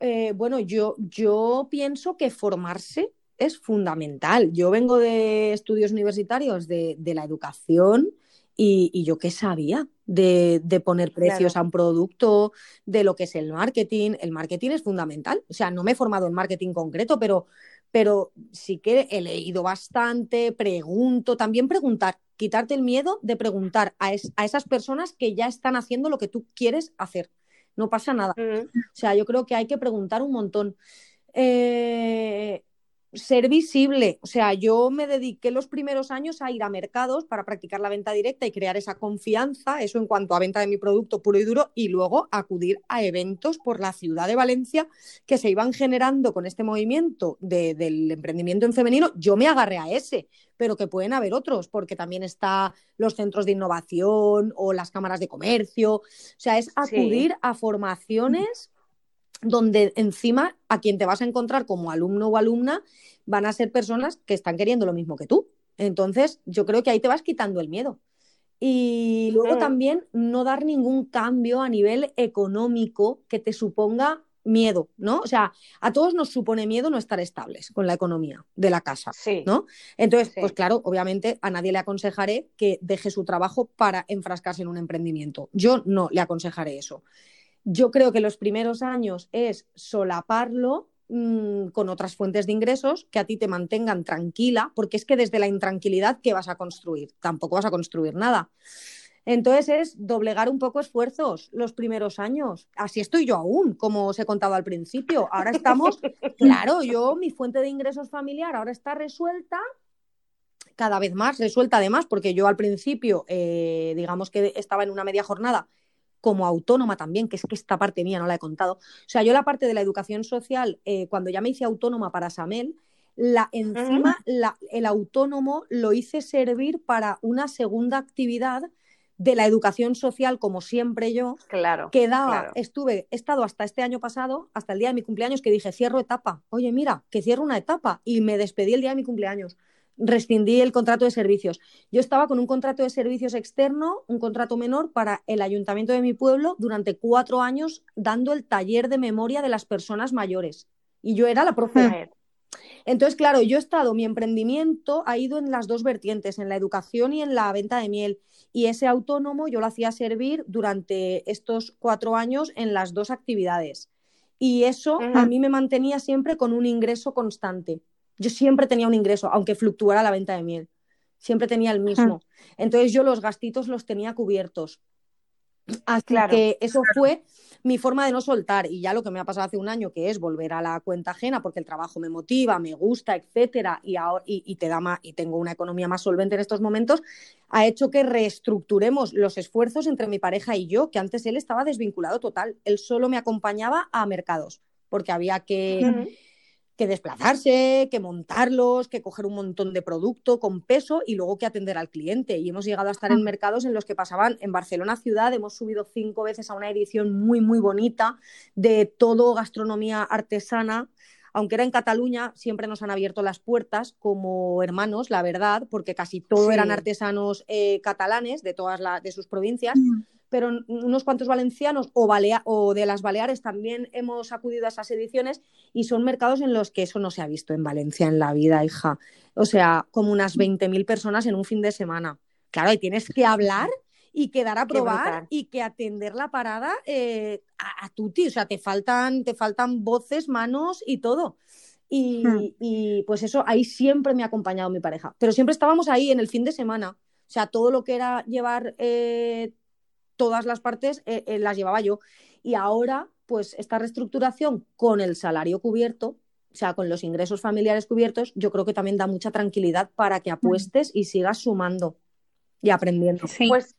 eh, bueno, yo, yo pienso que formarse es fundamental. Yo vengo de estudios universitarios de, de la educación y, y yo qué sabía de, de poner precios Claro. a un producto, de lo que es el marketing. El marketing es fundamental. O sea, no me he formado en marketing concreto, pero, pero sí que he leído bastante, pregunto, también preguntar, quitarte el miedo de preguntar a, es- a esas personas que ya están haciendo lo que tú quieres hacer. No pasa nada. Ujú. O sea, yo creo que hay que preguntar un montón. Eh, ser visible. O sea, yo me dediqué los primeros años a ir a mercados para practicar la venta directa y crear esa confianza, eso en cuanto a venta de mi producto puro y duro, y luego acudir a eventos por la ciudad de Valencia que se iban generando con este movimiento de- del emprendimiento en femenino. Yo me agarré a ese, pero que pueden haber otros, porque también está los centros de innovación o las cámaras de comercio. O sea, es acudir a formaciones donde encima a quien te vas a encontrar como alumno o alumna van a ser personas que están queriendo lo mismo que tú. Entonces, yo creo que ahí te vas quitando el miedo. Y luego Mm. también no dar ningún cambio a nivel económico que te suponga miedo, ¿no? O sea, a todos nos supone miedo no estar estables con la economía de la casa. Sí. ¿no? Entonces, Sí. pues claro, obviamente a nadie le aconsejaré que deje su trabajo para enfrascarse en un emprendimiento. Yo no le aconsejaré eso. Yo creo que los primeros años es solaparlo mm, con otras fuentes de ingresos que a ti te mantengan tranquila, porque es que desde la intranquilidad, ¿qué vas a construir? Tampoco vas a construir nada. Entonces es doblegar un poco esfuerzos los primeros años. Así estoy yo aún, como os he contado al principio. Ahora estamos, (laughs) claro, yo, mi fuente de ingresos familiar ahora está resuelta, cada vez más resuelta además, porque yo al principio, eh, digamos que estaba en una media jornada como autónoma también, que es que esta parte mía no la he contado. O sea, yo la parte de la educación social, eh, cuando ya me hice autónoma para Samel, la, encima el autónomo lo hice servir para una segunda actividad de la educación social, como siempre yo, claro, que daba, estuve, he estado hasta este año pasado, hasta el día de mi cumpleaños, que dije, cierro etapa. Oye, mira, que cierro una etapa. Y me despedí el día de mi cumpleaños. Rescindí el contrato de servicios. Yo estaba con un contrato de servicios externo, un contrato menor para el ayuntamiento de mi pueblo durante cuatro años, dando el taller de memoria de las personas mayores. Y yo era la profe. Entonces, claro, yo he estado, mi emprendimiento ha ido en las dos vertientes, en la educación y en la venta de miel. Y ese autónomo yo lo hacía servir durante estos cuatro años en las dos actividades. Y eso a mí me mantenía siempre con un ingreso constante. Yo siempre tenía un ingreso, aunque fluctuara la venta de miel. Siempre tenía el mismo. Entonces yo los gastitos los tenía cubiertos. Así que eso fue mi forma de no soltar. Y ya lo que me ha pasado hace un año, que es volver a la cuenta ajena, porque el trabajo me motiva, me gusta, etcétera, y, ahora, y, te da más, y tengo una economía más solvente en estos momentos, ha hecho que reestructuremos los esfuerzos entre mi pareja y yo, que antes él estaba desvinculado total. Él solo me acompañaba a mercados, porque había que que desplazarse, que montarlos, que coger un montón de producto con peso y luego que atender al cliente. Y hemos llegado a estar en mercados en los que pasaban en Barcelona ciudad, hemos subido cinco veces a una edición muy, muy bonita de todo gastronomía artesana. Aunque era en Cataluña, siempre nos han abierto las puertas como hermanos, la verdad, porque casi todos eran artesanos eh, catalanes de todas las de sus provincias. Mm pero unos cuantos valencianos o, o, de las Baleares también hemos acudido a esas ediciones y son mercados en los que eso no se ha visto en Valencia en la vida, hija. O sea, como unas 20.000 personas en un fin de semana. Claro, y tienes que hablar y quedar a probar y que atender la parada eh, a, tu tuti. O sea, te faltan, te faltan voces, manos y todo. Y, hmm. y, pues eso, ahí siempre me ha acompañado mi pareja. Pero siempre estábamos ahí en el fin de semana. O sea, todo lo que era llevar eh, todas las partes eh, eh, las llevaba yo. Y ahora, pues esta reestructuración con el salario cubierto, o sea, con los ingresos familiares cubiertos, yo creo que también da mucha tranquilidad para que apuestes y sigas sumando y aprendiendo. Pues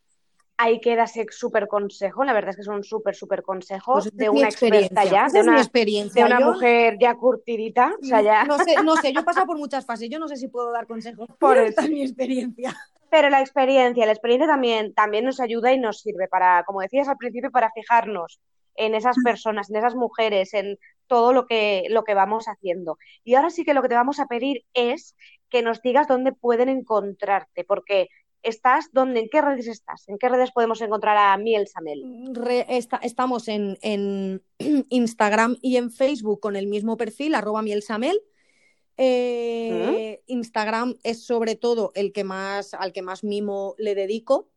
ahí queda ese súper consejo, la verdad es que es un súper, súper consejo pues de una experiencia ya, de una, experiencia. de una mujer ya curtidita. O sea, ya... No, sé, no sé, yo he pasado (laughs) por muchas fases, yo no sé si puedo dar consejos, por esta mi experiencia. Pero la experiencia, la experiencia también, también nos ayuda y nos sirve para, como decías al principio, para fijarnos en esas personas, en esas mujeres, en todo lo que, lo que vamos haciendo. Y ahora sí que lo que te vamos a pedir es que nos digas dónde pueden encontrarte, porque estás, ¿dónde, ¿en qué redes estás? ¿En qué redes podemos encontrar a Miel Samel? estamos en, en, (clears throat) Instagram y en Facebook con el mismo perfil, arroba Miel Samel. Eh, Instagram es sobre todo el que más, al que más mimo le dedico.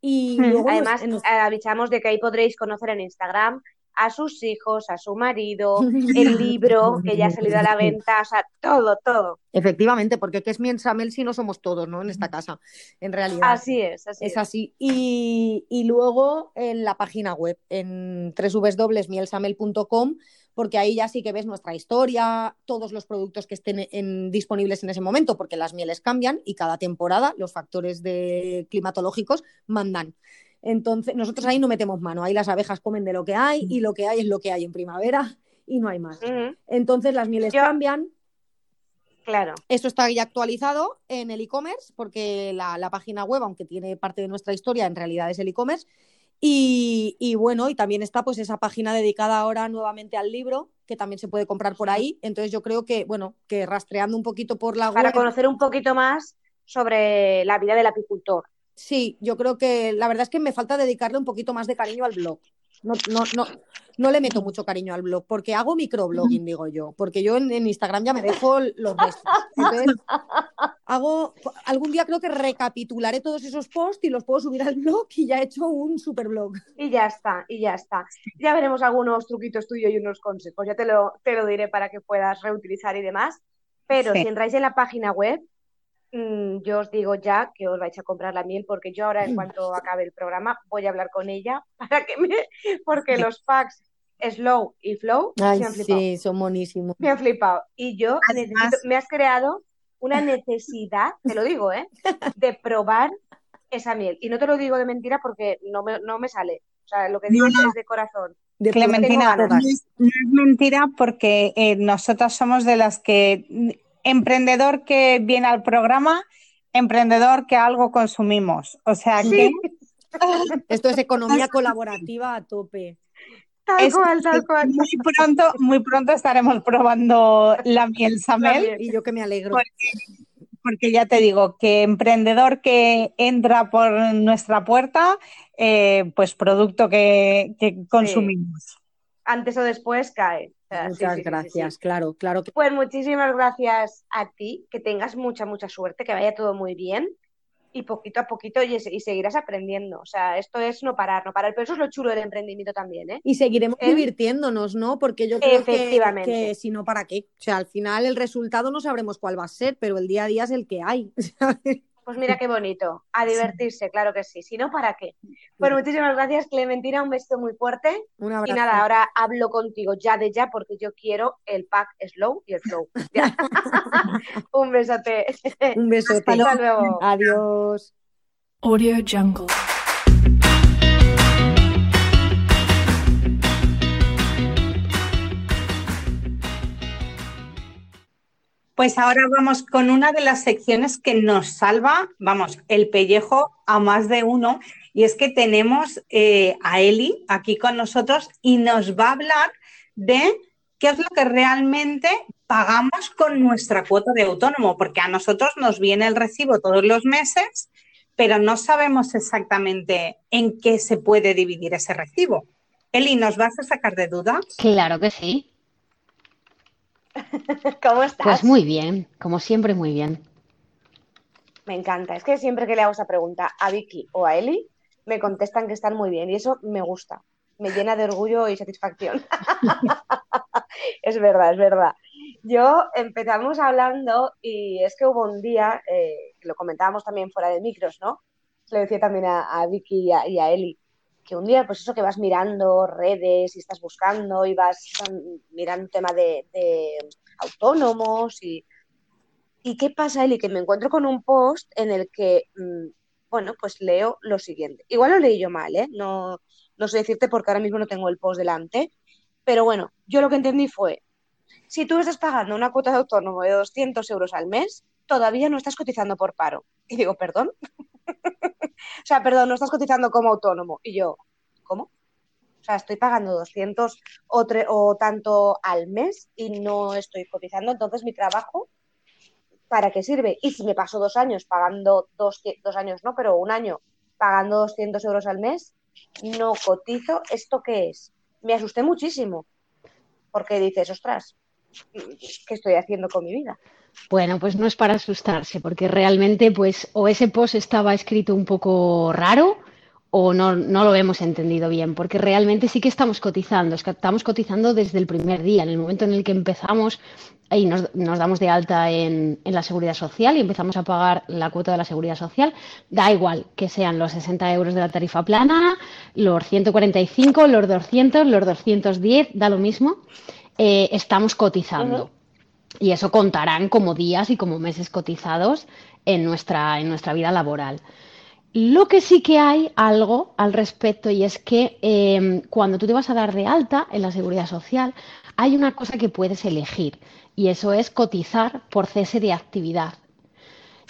Y además avisamos de que ahí podréis conocer en Instagram a sus hijos, a su marido, (laughs) el libro que ya ha salido a la venta, o sea, todo, todo. Efectivamente, porque ¿qué es Miel Samel si no somos todos, ¿no? En esta casa, en realidad. Así es, así es. Es así. Y, y luego en la página web, en www.mielsamel.com porque ahí ya sí que ves nuestra historia, todos los productos que estén disponibles en ese momento, porque las mieles cambian y cada temporada los factores de, climatológicos mandan. Entonces, nosotros ahí no metemos mano, ahí las abejas comen de lo que hay y lo que hay es lo que hay en primavera y no hay más. Entonces, las mieles cambian. Claro. Esto está ya actualizado en el e-commerce, porque la, la página web, aunque tiene parte de nuestra historia, en realidad es el e-commerce. Y, bueno, y también está pues esa página dedicada ahora nuevamente al libro, que también se puede comprar por ahí. Entonces yo creo que, bueno, que rastreando un poquito por la Para conocer un poquito más sobre la vida del apicultor. Sí, yo creo que la verdad es que me falta dedicarle un poquito más de cariño al blog. No, no, no, no le meto mucho cariño al blog, porque hago microblogging, digo yo, porque yo en, Instagram ya me dejo los restos. Entonces, hago, algún día creo que recapitularé todos esos posts y los puedo subir al blog y ya he hecho un super blog. Y ya está, y ya está. Ya veremos algunos truquitos tuyos y unos consejos, ya te lo, te lo diré para que puedas reutilizar y demás. Pero si entráis en la página web, mm, yo os digo ya que os vais a comprar la miel porque yo ahora en cuanto acabe el programa voy a hablar con ella (laughs) para que me... porque los packs Slow y Flow Ay, me han flipado. sí, son buenísimos. Me han flipado. Y yo Además- necesito- me has creado una necesidad, te lo digo, ¿eh? (laughs) De probar esa miel. Y no te lo digo de mentira porque no me, no me sale. O sea, lo que digo No, no. es de corazón. De Clementina, no es, no es mentira porque eh, nosotras somos de las que mm, emprendedor que viene al programa, emprendedor que algo consumimos. O sea que (laughs) Esto es economía colaborativa a tope. Tal es- cual, tal cual. muy pronto, muy pronto estaremos probando la miel Samel. miel. Y yo que me alegro. Porque ya te digo que emprendedor que entra por nuestra puerta, eh, pues producto que, que consumimos. Antes o después cae. Sea, Muchas sí, sí, sí, sí. gracias, claro, claro que Pues muchísimas gracias a ti, que tengas mucha, mucha suerte, que vaya todo muy bien y poquito a poquito y, y seguirás aprendiendo. O sea, esto es no parar, no parar. Pero eso es lo chulo del emprendimiento también, ¿eh? Y seguiremos ¿Eh? divirtiéndonos, ¿no? Porque yo creo que, Efectivamente. que si no, ¿para qué? O sea, al final el resultado no sabremos cuál va a ser, pero el día a día es el que hay. (laughs) ¿sabes? Pues mira qué bonito. A divertirse, claro que sí. Si no, ¿para qué? Bueno, muchísimas gracias, Clementina. Un beso muy fuerte. Un Y nada, ahora hablo contigo ya de ya porque yo quiero el pack slow y el flow. (laughs) Un besote. Un besote. Hasta luego. Adiós. Audio Jungle. Pues ahora vamos con una de las secciones que nos salva, vamos, el pellejo a más de uno, y es que tenemos eh, a Eli aquí con nosotros y nos va a hablar de qué es lo que realmente pagamos con nuestra cuota de autónomo, porque a nosotros nos viene el recibo todos los meses, pero no sabemos exactamente en qué se puede dividir ese recibo. Eli, ¿nos vas a sacar de dudas? Claro que sí. (laughs) ¿Cómo estás? Pues muy bien, como siempre muy bien. Me encanta. Es que siempre que le hago esa pregunta a Vicky o a Eli, me contestan que están muy bien y eso me gusta. Me llena de orgullo y satisfacción. (laughs) (laughs) es verdad, es verdad. Yo empezamos hablando y es que hubo un día, eh, lo comentábamos también fuera de micros, ¿no? Le decía también a, a Vicky y a, y a Eli, que un día, pues eso que vas mirando redes y estás buscando y vas mirando tema de, de autónomos y, ¿Y qué pasa, Eli? Que me encuentro con un post en el que, mm, bueno, pues leo lo siguiente. Igual lo leí yo mal, ¿eh? No, no sé decirte porque ahora mismo no tengo el post delante, pero bueno, yo lo que entendí fue, si tú estás pagando una cuota de autónomo de 200 euros al mes, todavía no estás cotizando por paro. Y digo, perdón. (laughs) o sea, perdón, no estás cotizando como autónomo. Y yo, ¿cómo? O sea, estoy pagando 200 o, tre- o tanto al mes y no estoy cotizando, entonces mi trabajo ¿para qué sirve? Y si me paso dos años pagando, dos, dos años no, pero un año pagando 200 euros al mes, no cotizo, ¿esto qué es? Me asusté muchísimo, porque dices, ostras, ¿qué estoy haciendo con mi vida? Bueno, pues no es para asustarse, porque realmente, pues, o ese post estaba escrito un poco raro, o no, no lo hemos entendido bien, porque realmente sí que estamos cotizando, estamos cotizando desde el primer día, en el momento en el que empezamos y nos, nos damos de alta en, la seguridad social y empezamos a pagar la cuota de la seguridad social, da igual que sean los 60 euros de la tarifa plana, los 145, los 200, los 210, da lo mismo, eh, estamos cotizando. Y eso contarán como días y como meses cotizados en nuestra, en nuestra vida laboral. Lo que sí que hay algo al respecto y es que eh, cuando tú te vas a dar de alta en la seguridad social, hay una cosa que puedes elegir y eso es cotizar por cese de actividad.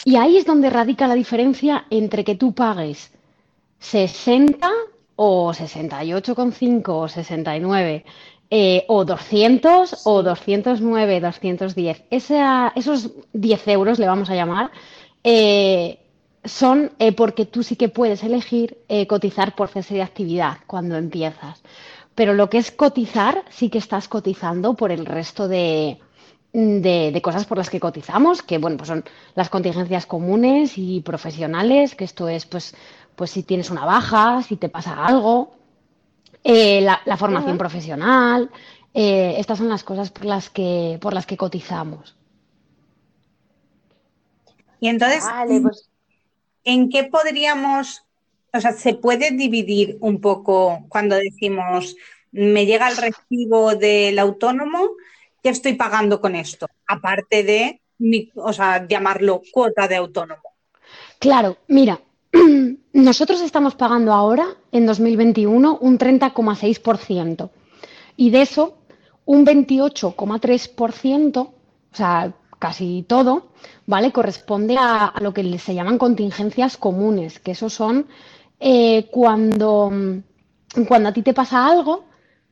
Y ahí es donde radica la diferencia entre que tú pagues 60 o 68,5 o 69 eh, o 200 o 209, 210. Esa- esos 10 euros, le vamos a llamar, eh, son eh, porque tú sí que puedes elegir cotizar por cese de actividad cuando empiezas. Pero lo que es cotizar, sí que estás cotizando por el resto de, de, de cosas por las que cotizamos, que bueno, pues son las contingencias comunes y profesionales, que esto es pues, pues si tienes una baja, si te pasa algo, eh, la, la formación profesional, eh, estas son las cosas por las que, por las que cotizamos. Y entonces, Vale, pues ¿en qué podríamos, o sea, se puede dividir un poco cuando decimos, me llega el recibo del autónomo, ¿qué estoy pagando con esto? Aparte de, mi- o sea, llamarlo cuota de autónomo. Claro, mira, (clears throat) nosotros estamos pagando ahora, en 2021, un 30,6%. Y de eso, un 28,3%, o sea, casi todo, ¿vale? Corresponde a, lo que se llaman contingencias comunes, que eso son eh, cuando, cuando a ti te pasa algo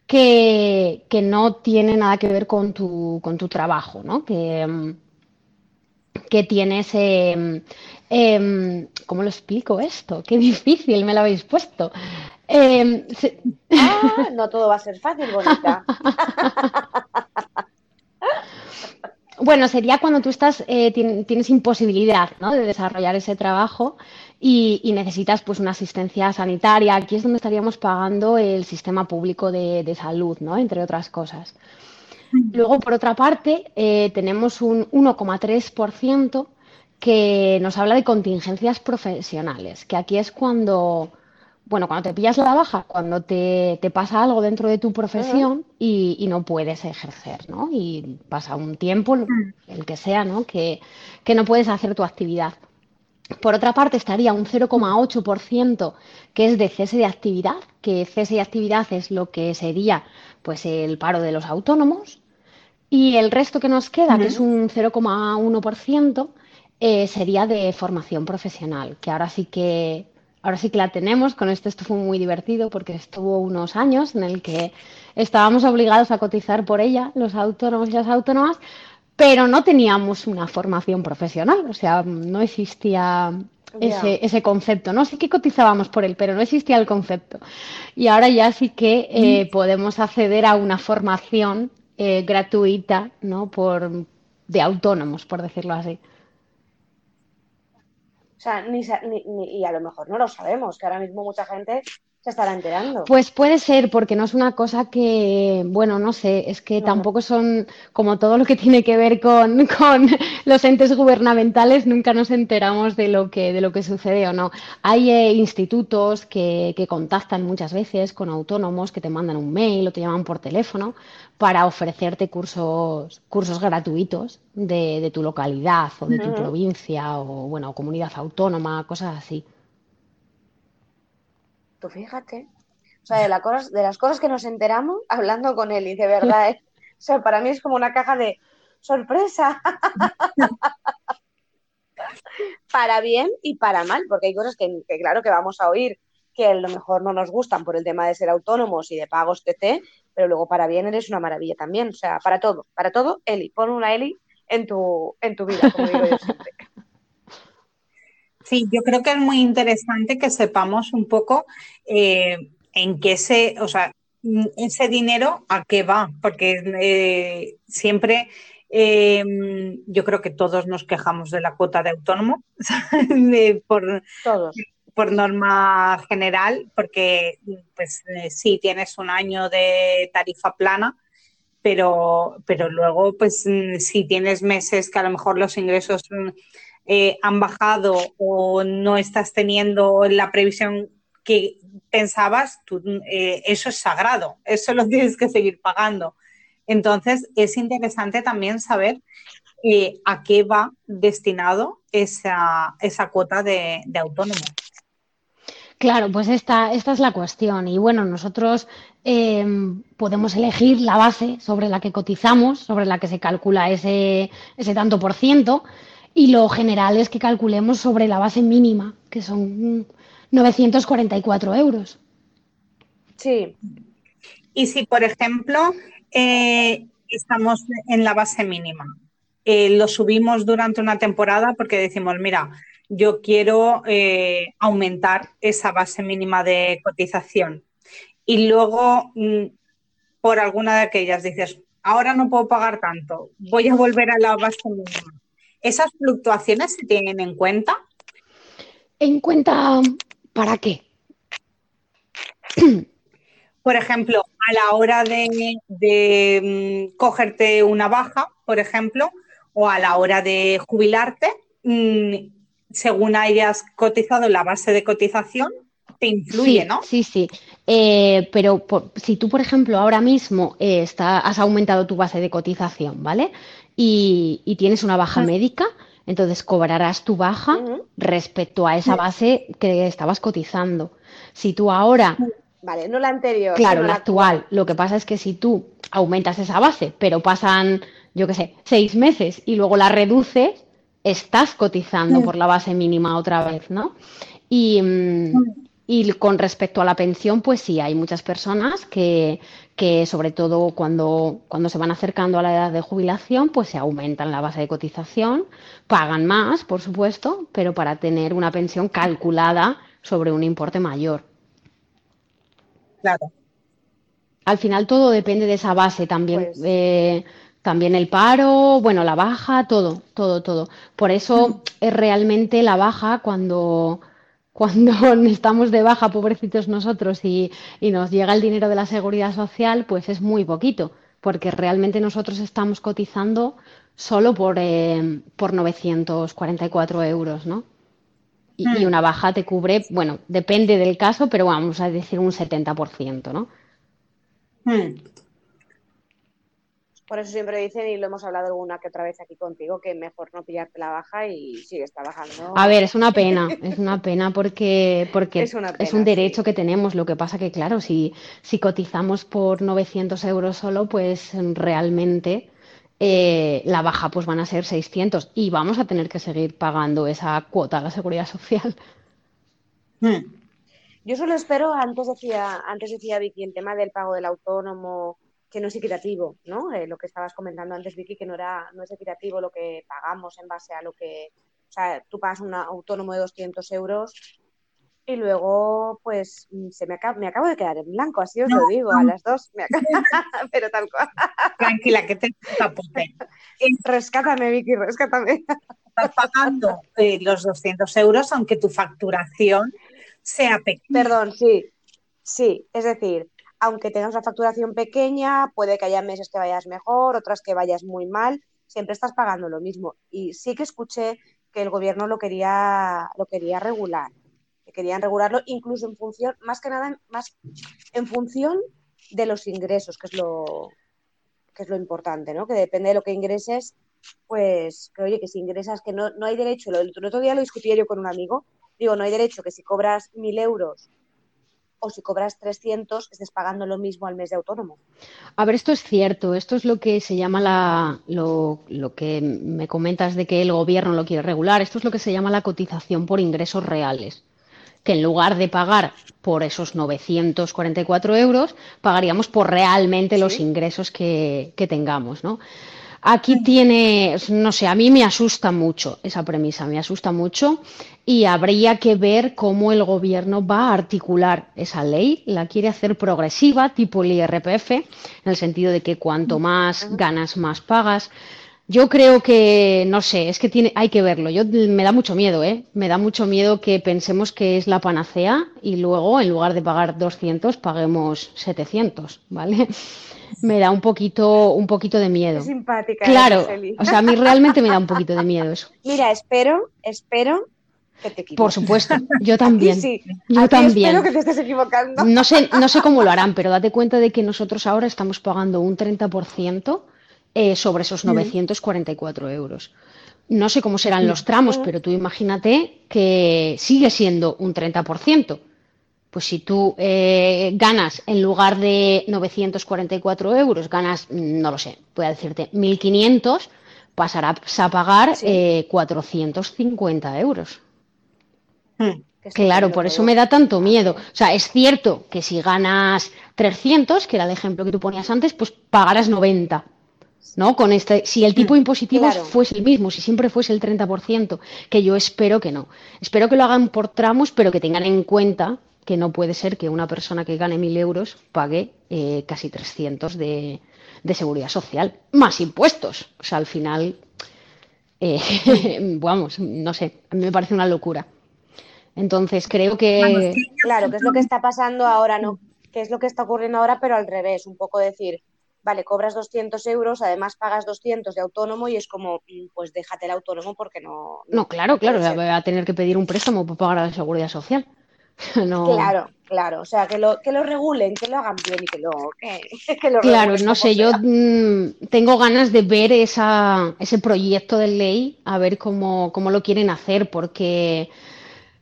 que, que no tiene nada que ver con tu, con tu trabajo, ¿no? Que, que tienes, eh, em, ¿cómo lo explico esto? Qué difícil me lo habéis puesto. Em, se- ah, no todo va a ser fácil, bonita. (laughs) Bueno, sería cuando tú estás, eh, tien- tienes imposibilidad, ¿no? de desarrollar ese trabajo y, y necesitas pues una asistencia sanitaria. Aquí es donde estaríamos pagando el sistema público de, de salud, ¿no? Entre otras cosas. Luego, por otra parte, eh, tenemos un 1,3% que nos habla de contingencias profesionales, que aquí es cuando, bueno, cuando te pillas la baja, cuando te, te pasa algo dentro de tu profesión y, y no puedes ejercer, ¿no? Y pasa un tiempo, el que sea, ¿no? Que, que no puedes hacer tu actividad. Por otra parte, estaría un 0,8% que es de cese de actividad, que cese de actividad es lo que sería pues el paro de los autónomos. Y el resto que nos queda, que es un 0,1%, eh, sería de formación profesional, que ahora sí que, ahora sí que la tenemos. Con esto fue muy divertido porque estuvo unos años en el que estábamos obligados a cotizar por ella, los autónomos y las autónomas, pero no teníamos una formación profesional, o sea, no existía ese, ese concepto, ¿no? Sí que cotizábamos por él, pero no existía el concepto. Y ahora ya sí que eh, podemos acceder a una formación eh, gratuita, ¿no? Por, de autónomos, por decirlo así. O sea, ni, ni- ni- y a lo mejor no lo sabemos, que ahora mismo mucha gente se estará enterando. Pues puede ser, porque no es una cosa que, bueno, no sé, es que No. tampoco son como todo lo que tiene que ver con, con los entes gubernamentales, nunca nos enteramos de lo que, de lo que sucede o no. Hay eh, institutos que, que contactan muchas veces con autónomos que te mandan un mail o te llaman por teléfono para ofrecerte cursos, cursos gratuitos de, de tu localidad o de tu provincia o, bueno, comunidad autónoma, cosas así. Tú fíjate. O sea, de, la cosas, de las cosas que nos enteramos hablando con él, y de verdad, ¿eh? O sea, para mí es como una caja de sorpresa. (laughs) para bien y para mal, porque hay cosas que, que claro que vamos a oír que a lo mejor no nos gustan por el tema de ser autónomos y de pagos TT, pero luego para bien eres una maravilla también. O sea, para todo, para todo, Eli, pon una Eli en tu, en tu vida, como digo yo siempre. Sí, yo creo que es muy interesante que sepamos un poco eh, en qué se, o sea, mm, ese dinero a qué va, porque eh, siempre eh, yo creo que todos nos quejamos de la cuota de autónomo (laughs) de- por, Todos. por norma general, porque pues eh, sí tienes un año de tarifa plana, pero, pero luego pues mm, si tienes meses que a lo mejor los ingresos mm, eh, han bajado o no estás teniendo la previsión que pensabas, tú, eh, eso es sagrado, eso lo (laughs) tienes que seguir pagando. Entonces es interesante también saber eh, a qué va destinado esa, esa cuota de, autónomo. Claro, pues esta, esta es la cuestión. Y bueno, nosotros eh, podemos elegir la base sobre la que cotizamos, sobre la que se calcula ese, ese tanto por ciento, y lo general es que calculemos sobre la base mínima, que son mm, 944 euros. Sí, Y si, por ejemplo, eh, estamos en la base mínima, eh, lo subimos durante una temporada porque decimos, mira, yo quiero eh, aumentar esa base mínima de cotización. Y luego, mm, por alguna de aquellas, dices, ahora no puedo pagar tanto, voy a volver a la base mínima. ¿Esas fluctuaciones se tienen en cuenta? ¿En cuenta para qué? Por ejemplo, a la hora de, de, mm, cogerte una baja, por ejemplo, o a la hora de jubilarte, mm, según hayas cotizado la base de cotización, te influye, Sí, ¿no? sí, sí. Eh, pero por- si tú, por ejemplo, ahora mismo eh, está- has aumentado tu base de cotización, ¿vale? Y, y tienes una baja Mm. médica, entonces cobrarás tu baja respecto a esa base que estabas cotizando. Si tú ahora Vale, no la anterior, Claro, la actual. Lo que pasa es que si tú aumentas esa base, pero pasan, yo qué sé, seis meses y luego la reduces, estás cotizando Mm. por la base mínima otra vez, ¿no? Y, mm, y con respecto a la pensión, pues sí, hay muchas personas que, que sobre todo cuando, cuando se van acercando a la edad de jubilación, pues se aumentan la base de cotización, pagan más, por supuesto, pero para tener una pensión calculada sobre un importe mayor. Claro. Al final todo depende de esa base también. Pues- eh, también el paro, bueno, la baja, todo, todo, todo. Por eso es realmente la baja cuando, cuando (laughs) estamos de baja, pobrecitos nosotros, y, y nos llega el dinero de la seguridad social, pues es muy poquito, porque realmente nosotros estamos cotizando solo por, eh, por 944 euros, ¿no? Y, y Mm. una baja te cubre, bueno, depende del caso, pero vamos a decir un 70%, ¿no? Mm. Por eso siempre dicen, y lo hemos hablado alguna que otra vez aquí contigo, que mejor no pillarte la baja y sigues trabajando. A ver, es una pena, es una pena porque, porque (laughs) Es una es pena, un derecho sí. que tenemos. Lo que pasa que, claro, si, si cotizamos por 900 euros solo, pues realmente eh, la baja pues van a ser 600 y vamos a tener que seguir pagando esa cuota a la seguridad social. Mm. Yo solo espero, antes decía, antes decía Vicky, el tema del pago del autónomo, que no es equitativo, ¿no? Eh, lo que estabas comentando antes, Vicky, que no era, no es equitativo lo que pagamos en base a lo que, o sea, tú pagas un autónomo de 200 euros y luego, pues, se me acaba, me acabo de quedar en blanco, así os lo digo, a las dos, me acabo, (laughs) pero tal cual. Tranquila, que te tapote. (laughs) Rescátame, Vicky, rescátame. Estás pagando eh, los 200 euros, aunque tu facturación sea pequeña. Perdón, sí, sí, es decir, aunque tengas una facturación pequeña, puede que haya meses que vayas mejor, otras que vayas muy mal, siempre estás pagando lo mismo. Y sí que escuché que el gobierno lo quería, lo quería regular, que querían regularlo incluso en función, más que nada, más en función de los ingresos, que es lo, que es lo importante, ¿no? Que depende de lo que ingreses, pues, que oye, que si ingresas, que no, no hay derecho, el otro día lo discutía yo con un amigo, digo, no hay derecho que si cobras mil euros o si cobras 300 estés pagando lo mismo al mes de autónomo. A ver, esto es cierto, esto es lo que se llama la, lo, lo que me comentas de que el gobierno lo quiere regular, esto es lo que se llama la cotización por ingresos reales, que en lugar de pagar por esos 944 euros, pagaríamos por realmente los ingresos que, que tengamos, ¿no? Aquí tiene, no sé, a mí me asusta mucho esa premisa, me asusta mucho y habría que ver cómo el gobierno va a articular esa ley. La quiere hacer progresiva, tipo el IRPF, en el sentido de que cuanto más ganas, más pagas. Yo creo que, no sé, es que tiene, hay que verlo. Yo me da mucho miedo, ¿eh? Me da mucho miedo que pensemos que es la panacea y luego, en lugar de pagar 200, paguemos 700, ¿vale? Me da un poquito, un poquito de miedo. Qué simpática. Claro, o sea, a mí realmente me da un poquito de miedo eso. (laughs) Mira, espero, espero que te equivoques. Por supuesto, yo (laughs) también. sí, Yo también. espero que te estés equivocando. No sé, no sé cómo lo harán, pero date cuenta de que nosotros ahora estamos pagando un 30% eh, sobre esos 944 euros. No sé cómo serán los tramos, pero tú imagínate que sigue siendo un 30%. Pues si tú eh, ganas, en lugar de 944 euros, ganas, mm, no lo sé, voy a decirte, 1.500, pasarás a pagar Sí. eh, 450 euros. Mm. Es Claro, por eso me da tanto miedo. O sea, es cierto que si ganas 300, que era el ejemplo que tú ponías antes, pues pagarás 90. ¿No? Con este, si el tipo impositivo Claro. fuese el mismo, si siempre fuese el 30%, que yo espero que no. Espero que lo hagan por tramos, pero que tengan en cuenta que no puede ser que una persona que gane 1.000 euros pague eh, casi 300 de, de seguridad social, más impuestos. O sea, al final, eh, (laughs) vamos, no sé, a mí me parece una locura. Entonces creo que... Claro, que es lo que está pasando ahora, ¿no? Que es lo que está ocurriendo ahora, pero al revés, un poco decir, vale, cobras 200 euros, además pagas 200 de autónomo y es como, mm, pues déjate el autónomo porque no... No, claro, puede claro, ser. voy a tener que pedir un préstamo para pagar la seguridad social. (laughs) No. Claro, claro, o sea, que lo, que lo regulen, que lo hagan bien y que lo, que, (laughs) que lo Claro, no sé, yo mm, tengo ganas de ver esa, ese proyecto de ley, a ver cómo, cómo lo quieren hacer, porque,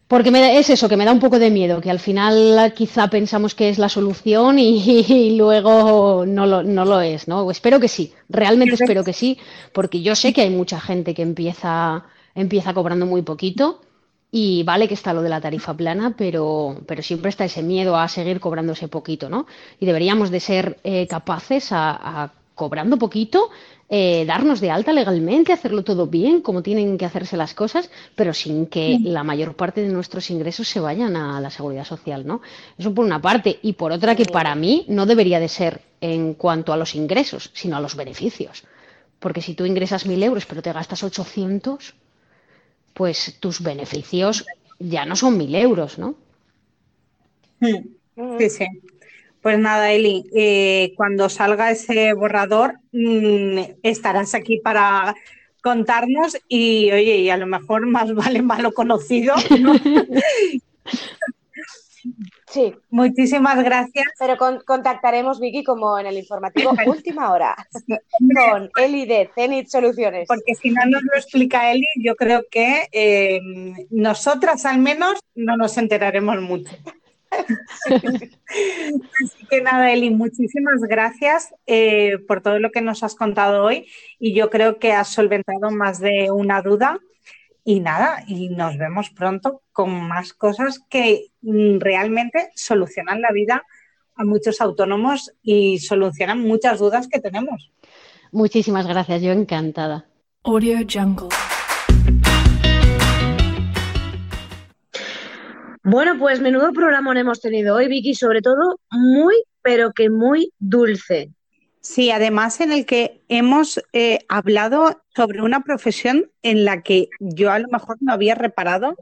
porque me es eso, que me da un poco de miedo, que al final quizá pensamos que es la solución y, (laughs) y luego no lo, no lo es, ¿no? Espero que sí, realmente espero que sí, porque yo sé que hay mucha gente que empieza, empieza cobrando muy poquito. Y vale que está lo de la tarifa plana, pero, pero siempre está ese miedo a seguir cobrando ese poquito, ¿no? Y deberíamos de ser eh, capaces a, a, cobrando poquito, eh, darnos de alta legalmente, hacerlo todo bien, como tienen que hacerse las cosas, pero sin que la mayor parte de nuestros ingresos se vayan a la seguridad social, ¿no? Eso por una parte. Y por otra, que para mí no debería de ser en cuanto a los ingresos, sino a los beneficios. Porque si tú ingresas mil euros, pero te gastas 800 pues tus beneficios ya no son mil euros, ¿no? (laughs) Sí, sí. Pues nada, Eli, eh, cuando salga ese borrador, mmm, estarás aquí para contarnos y, oye, y a lo mejor más (laughs) vale malo conocido, ¿no? (laughs) Sí. Muchísimas gracias. Pero con, contactaremos, Vicky, como en el informativo Última Hora, con Eli de Zenit Soluciones. Porque si no nos lo explica Eli, yo creo que eh, nosotras al menos no nos enteraremos mucho. (laughs) Así que nada, Eli, muchísimas gracias eh, por todo lo que nos has contado hoy y yo creo que has solventado más de una duda. Y nada, y nos vemos pronto con más cosas que mm, realmente solucionan la vida a muchos autónomos y solucionan muchas dudas que tenemos. Muchísimas gracias, yo encantada. Audio Jungle. Bueno, pues menudo programa hemos tenido hoy, Vicky, sobre todo muy, pero que muy dulce. Sí, además en el que hemos eh, hablado sobre una profesión en la que yo a lo mejor no había reparado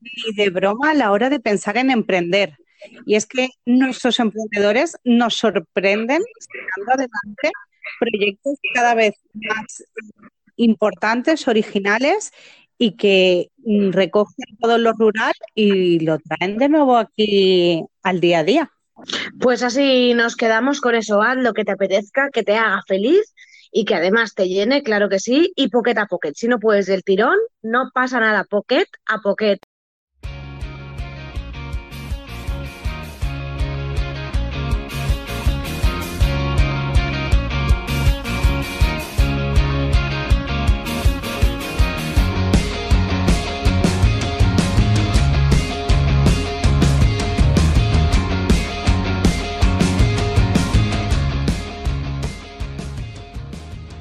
ni de broma a la hora de pensar en emprender. Y es que nuestros emprendedores nos sorprenden sacando adelante proyectos cada vez más importantes, originales y que recogen todo lo rural y lo traen de nuevo aquí al día a día. Pues así nos quedamos con eso, haz lo que te apetezca, que te haga feliz y que además te llene, claro que sí, y pocket a pocket. Si no puedes del tirón, no pasa nada, pocket a pocket.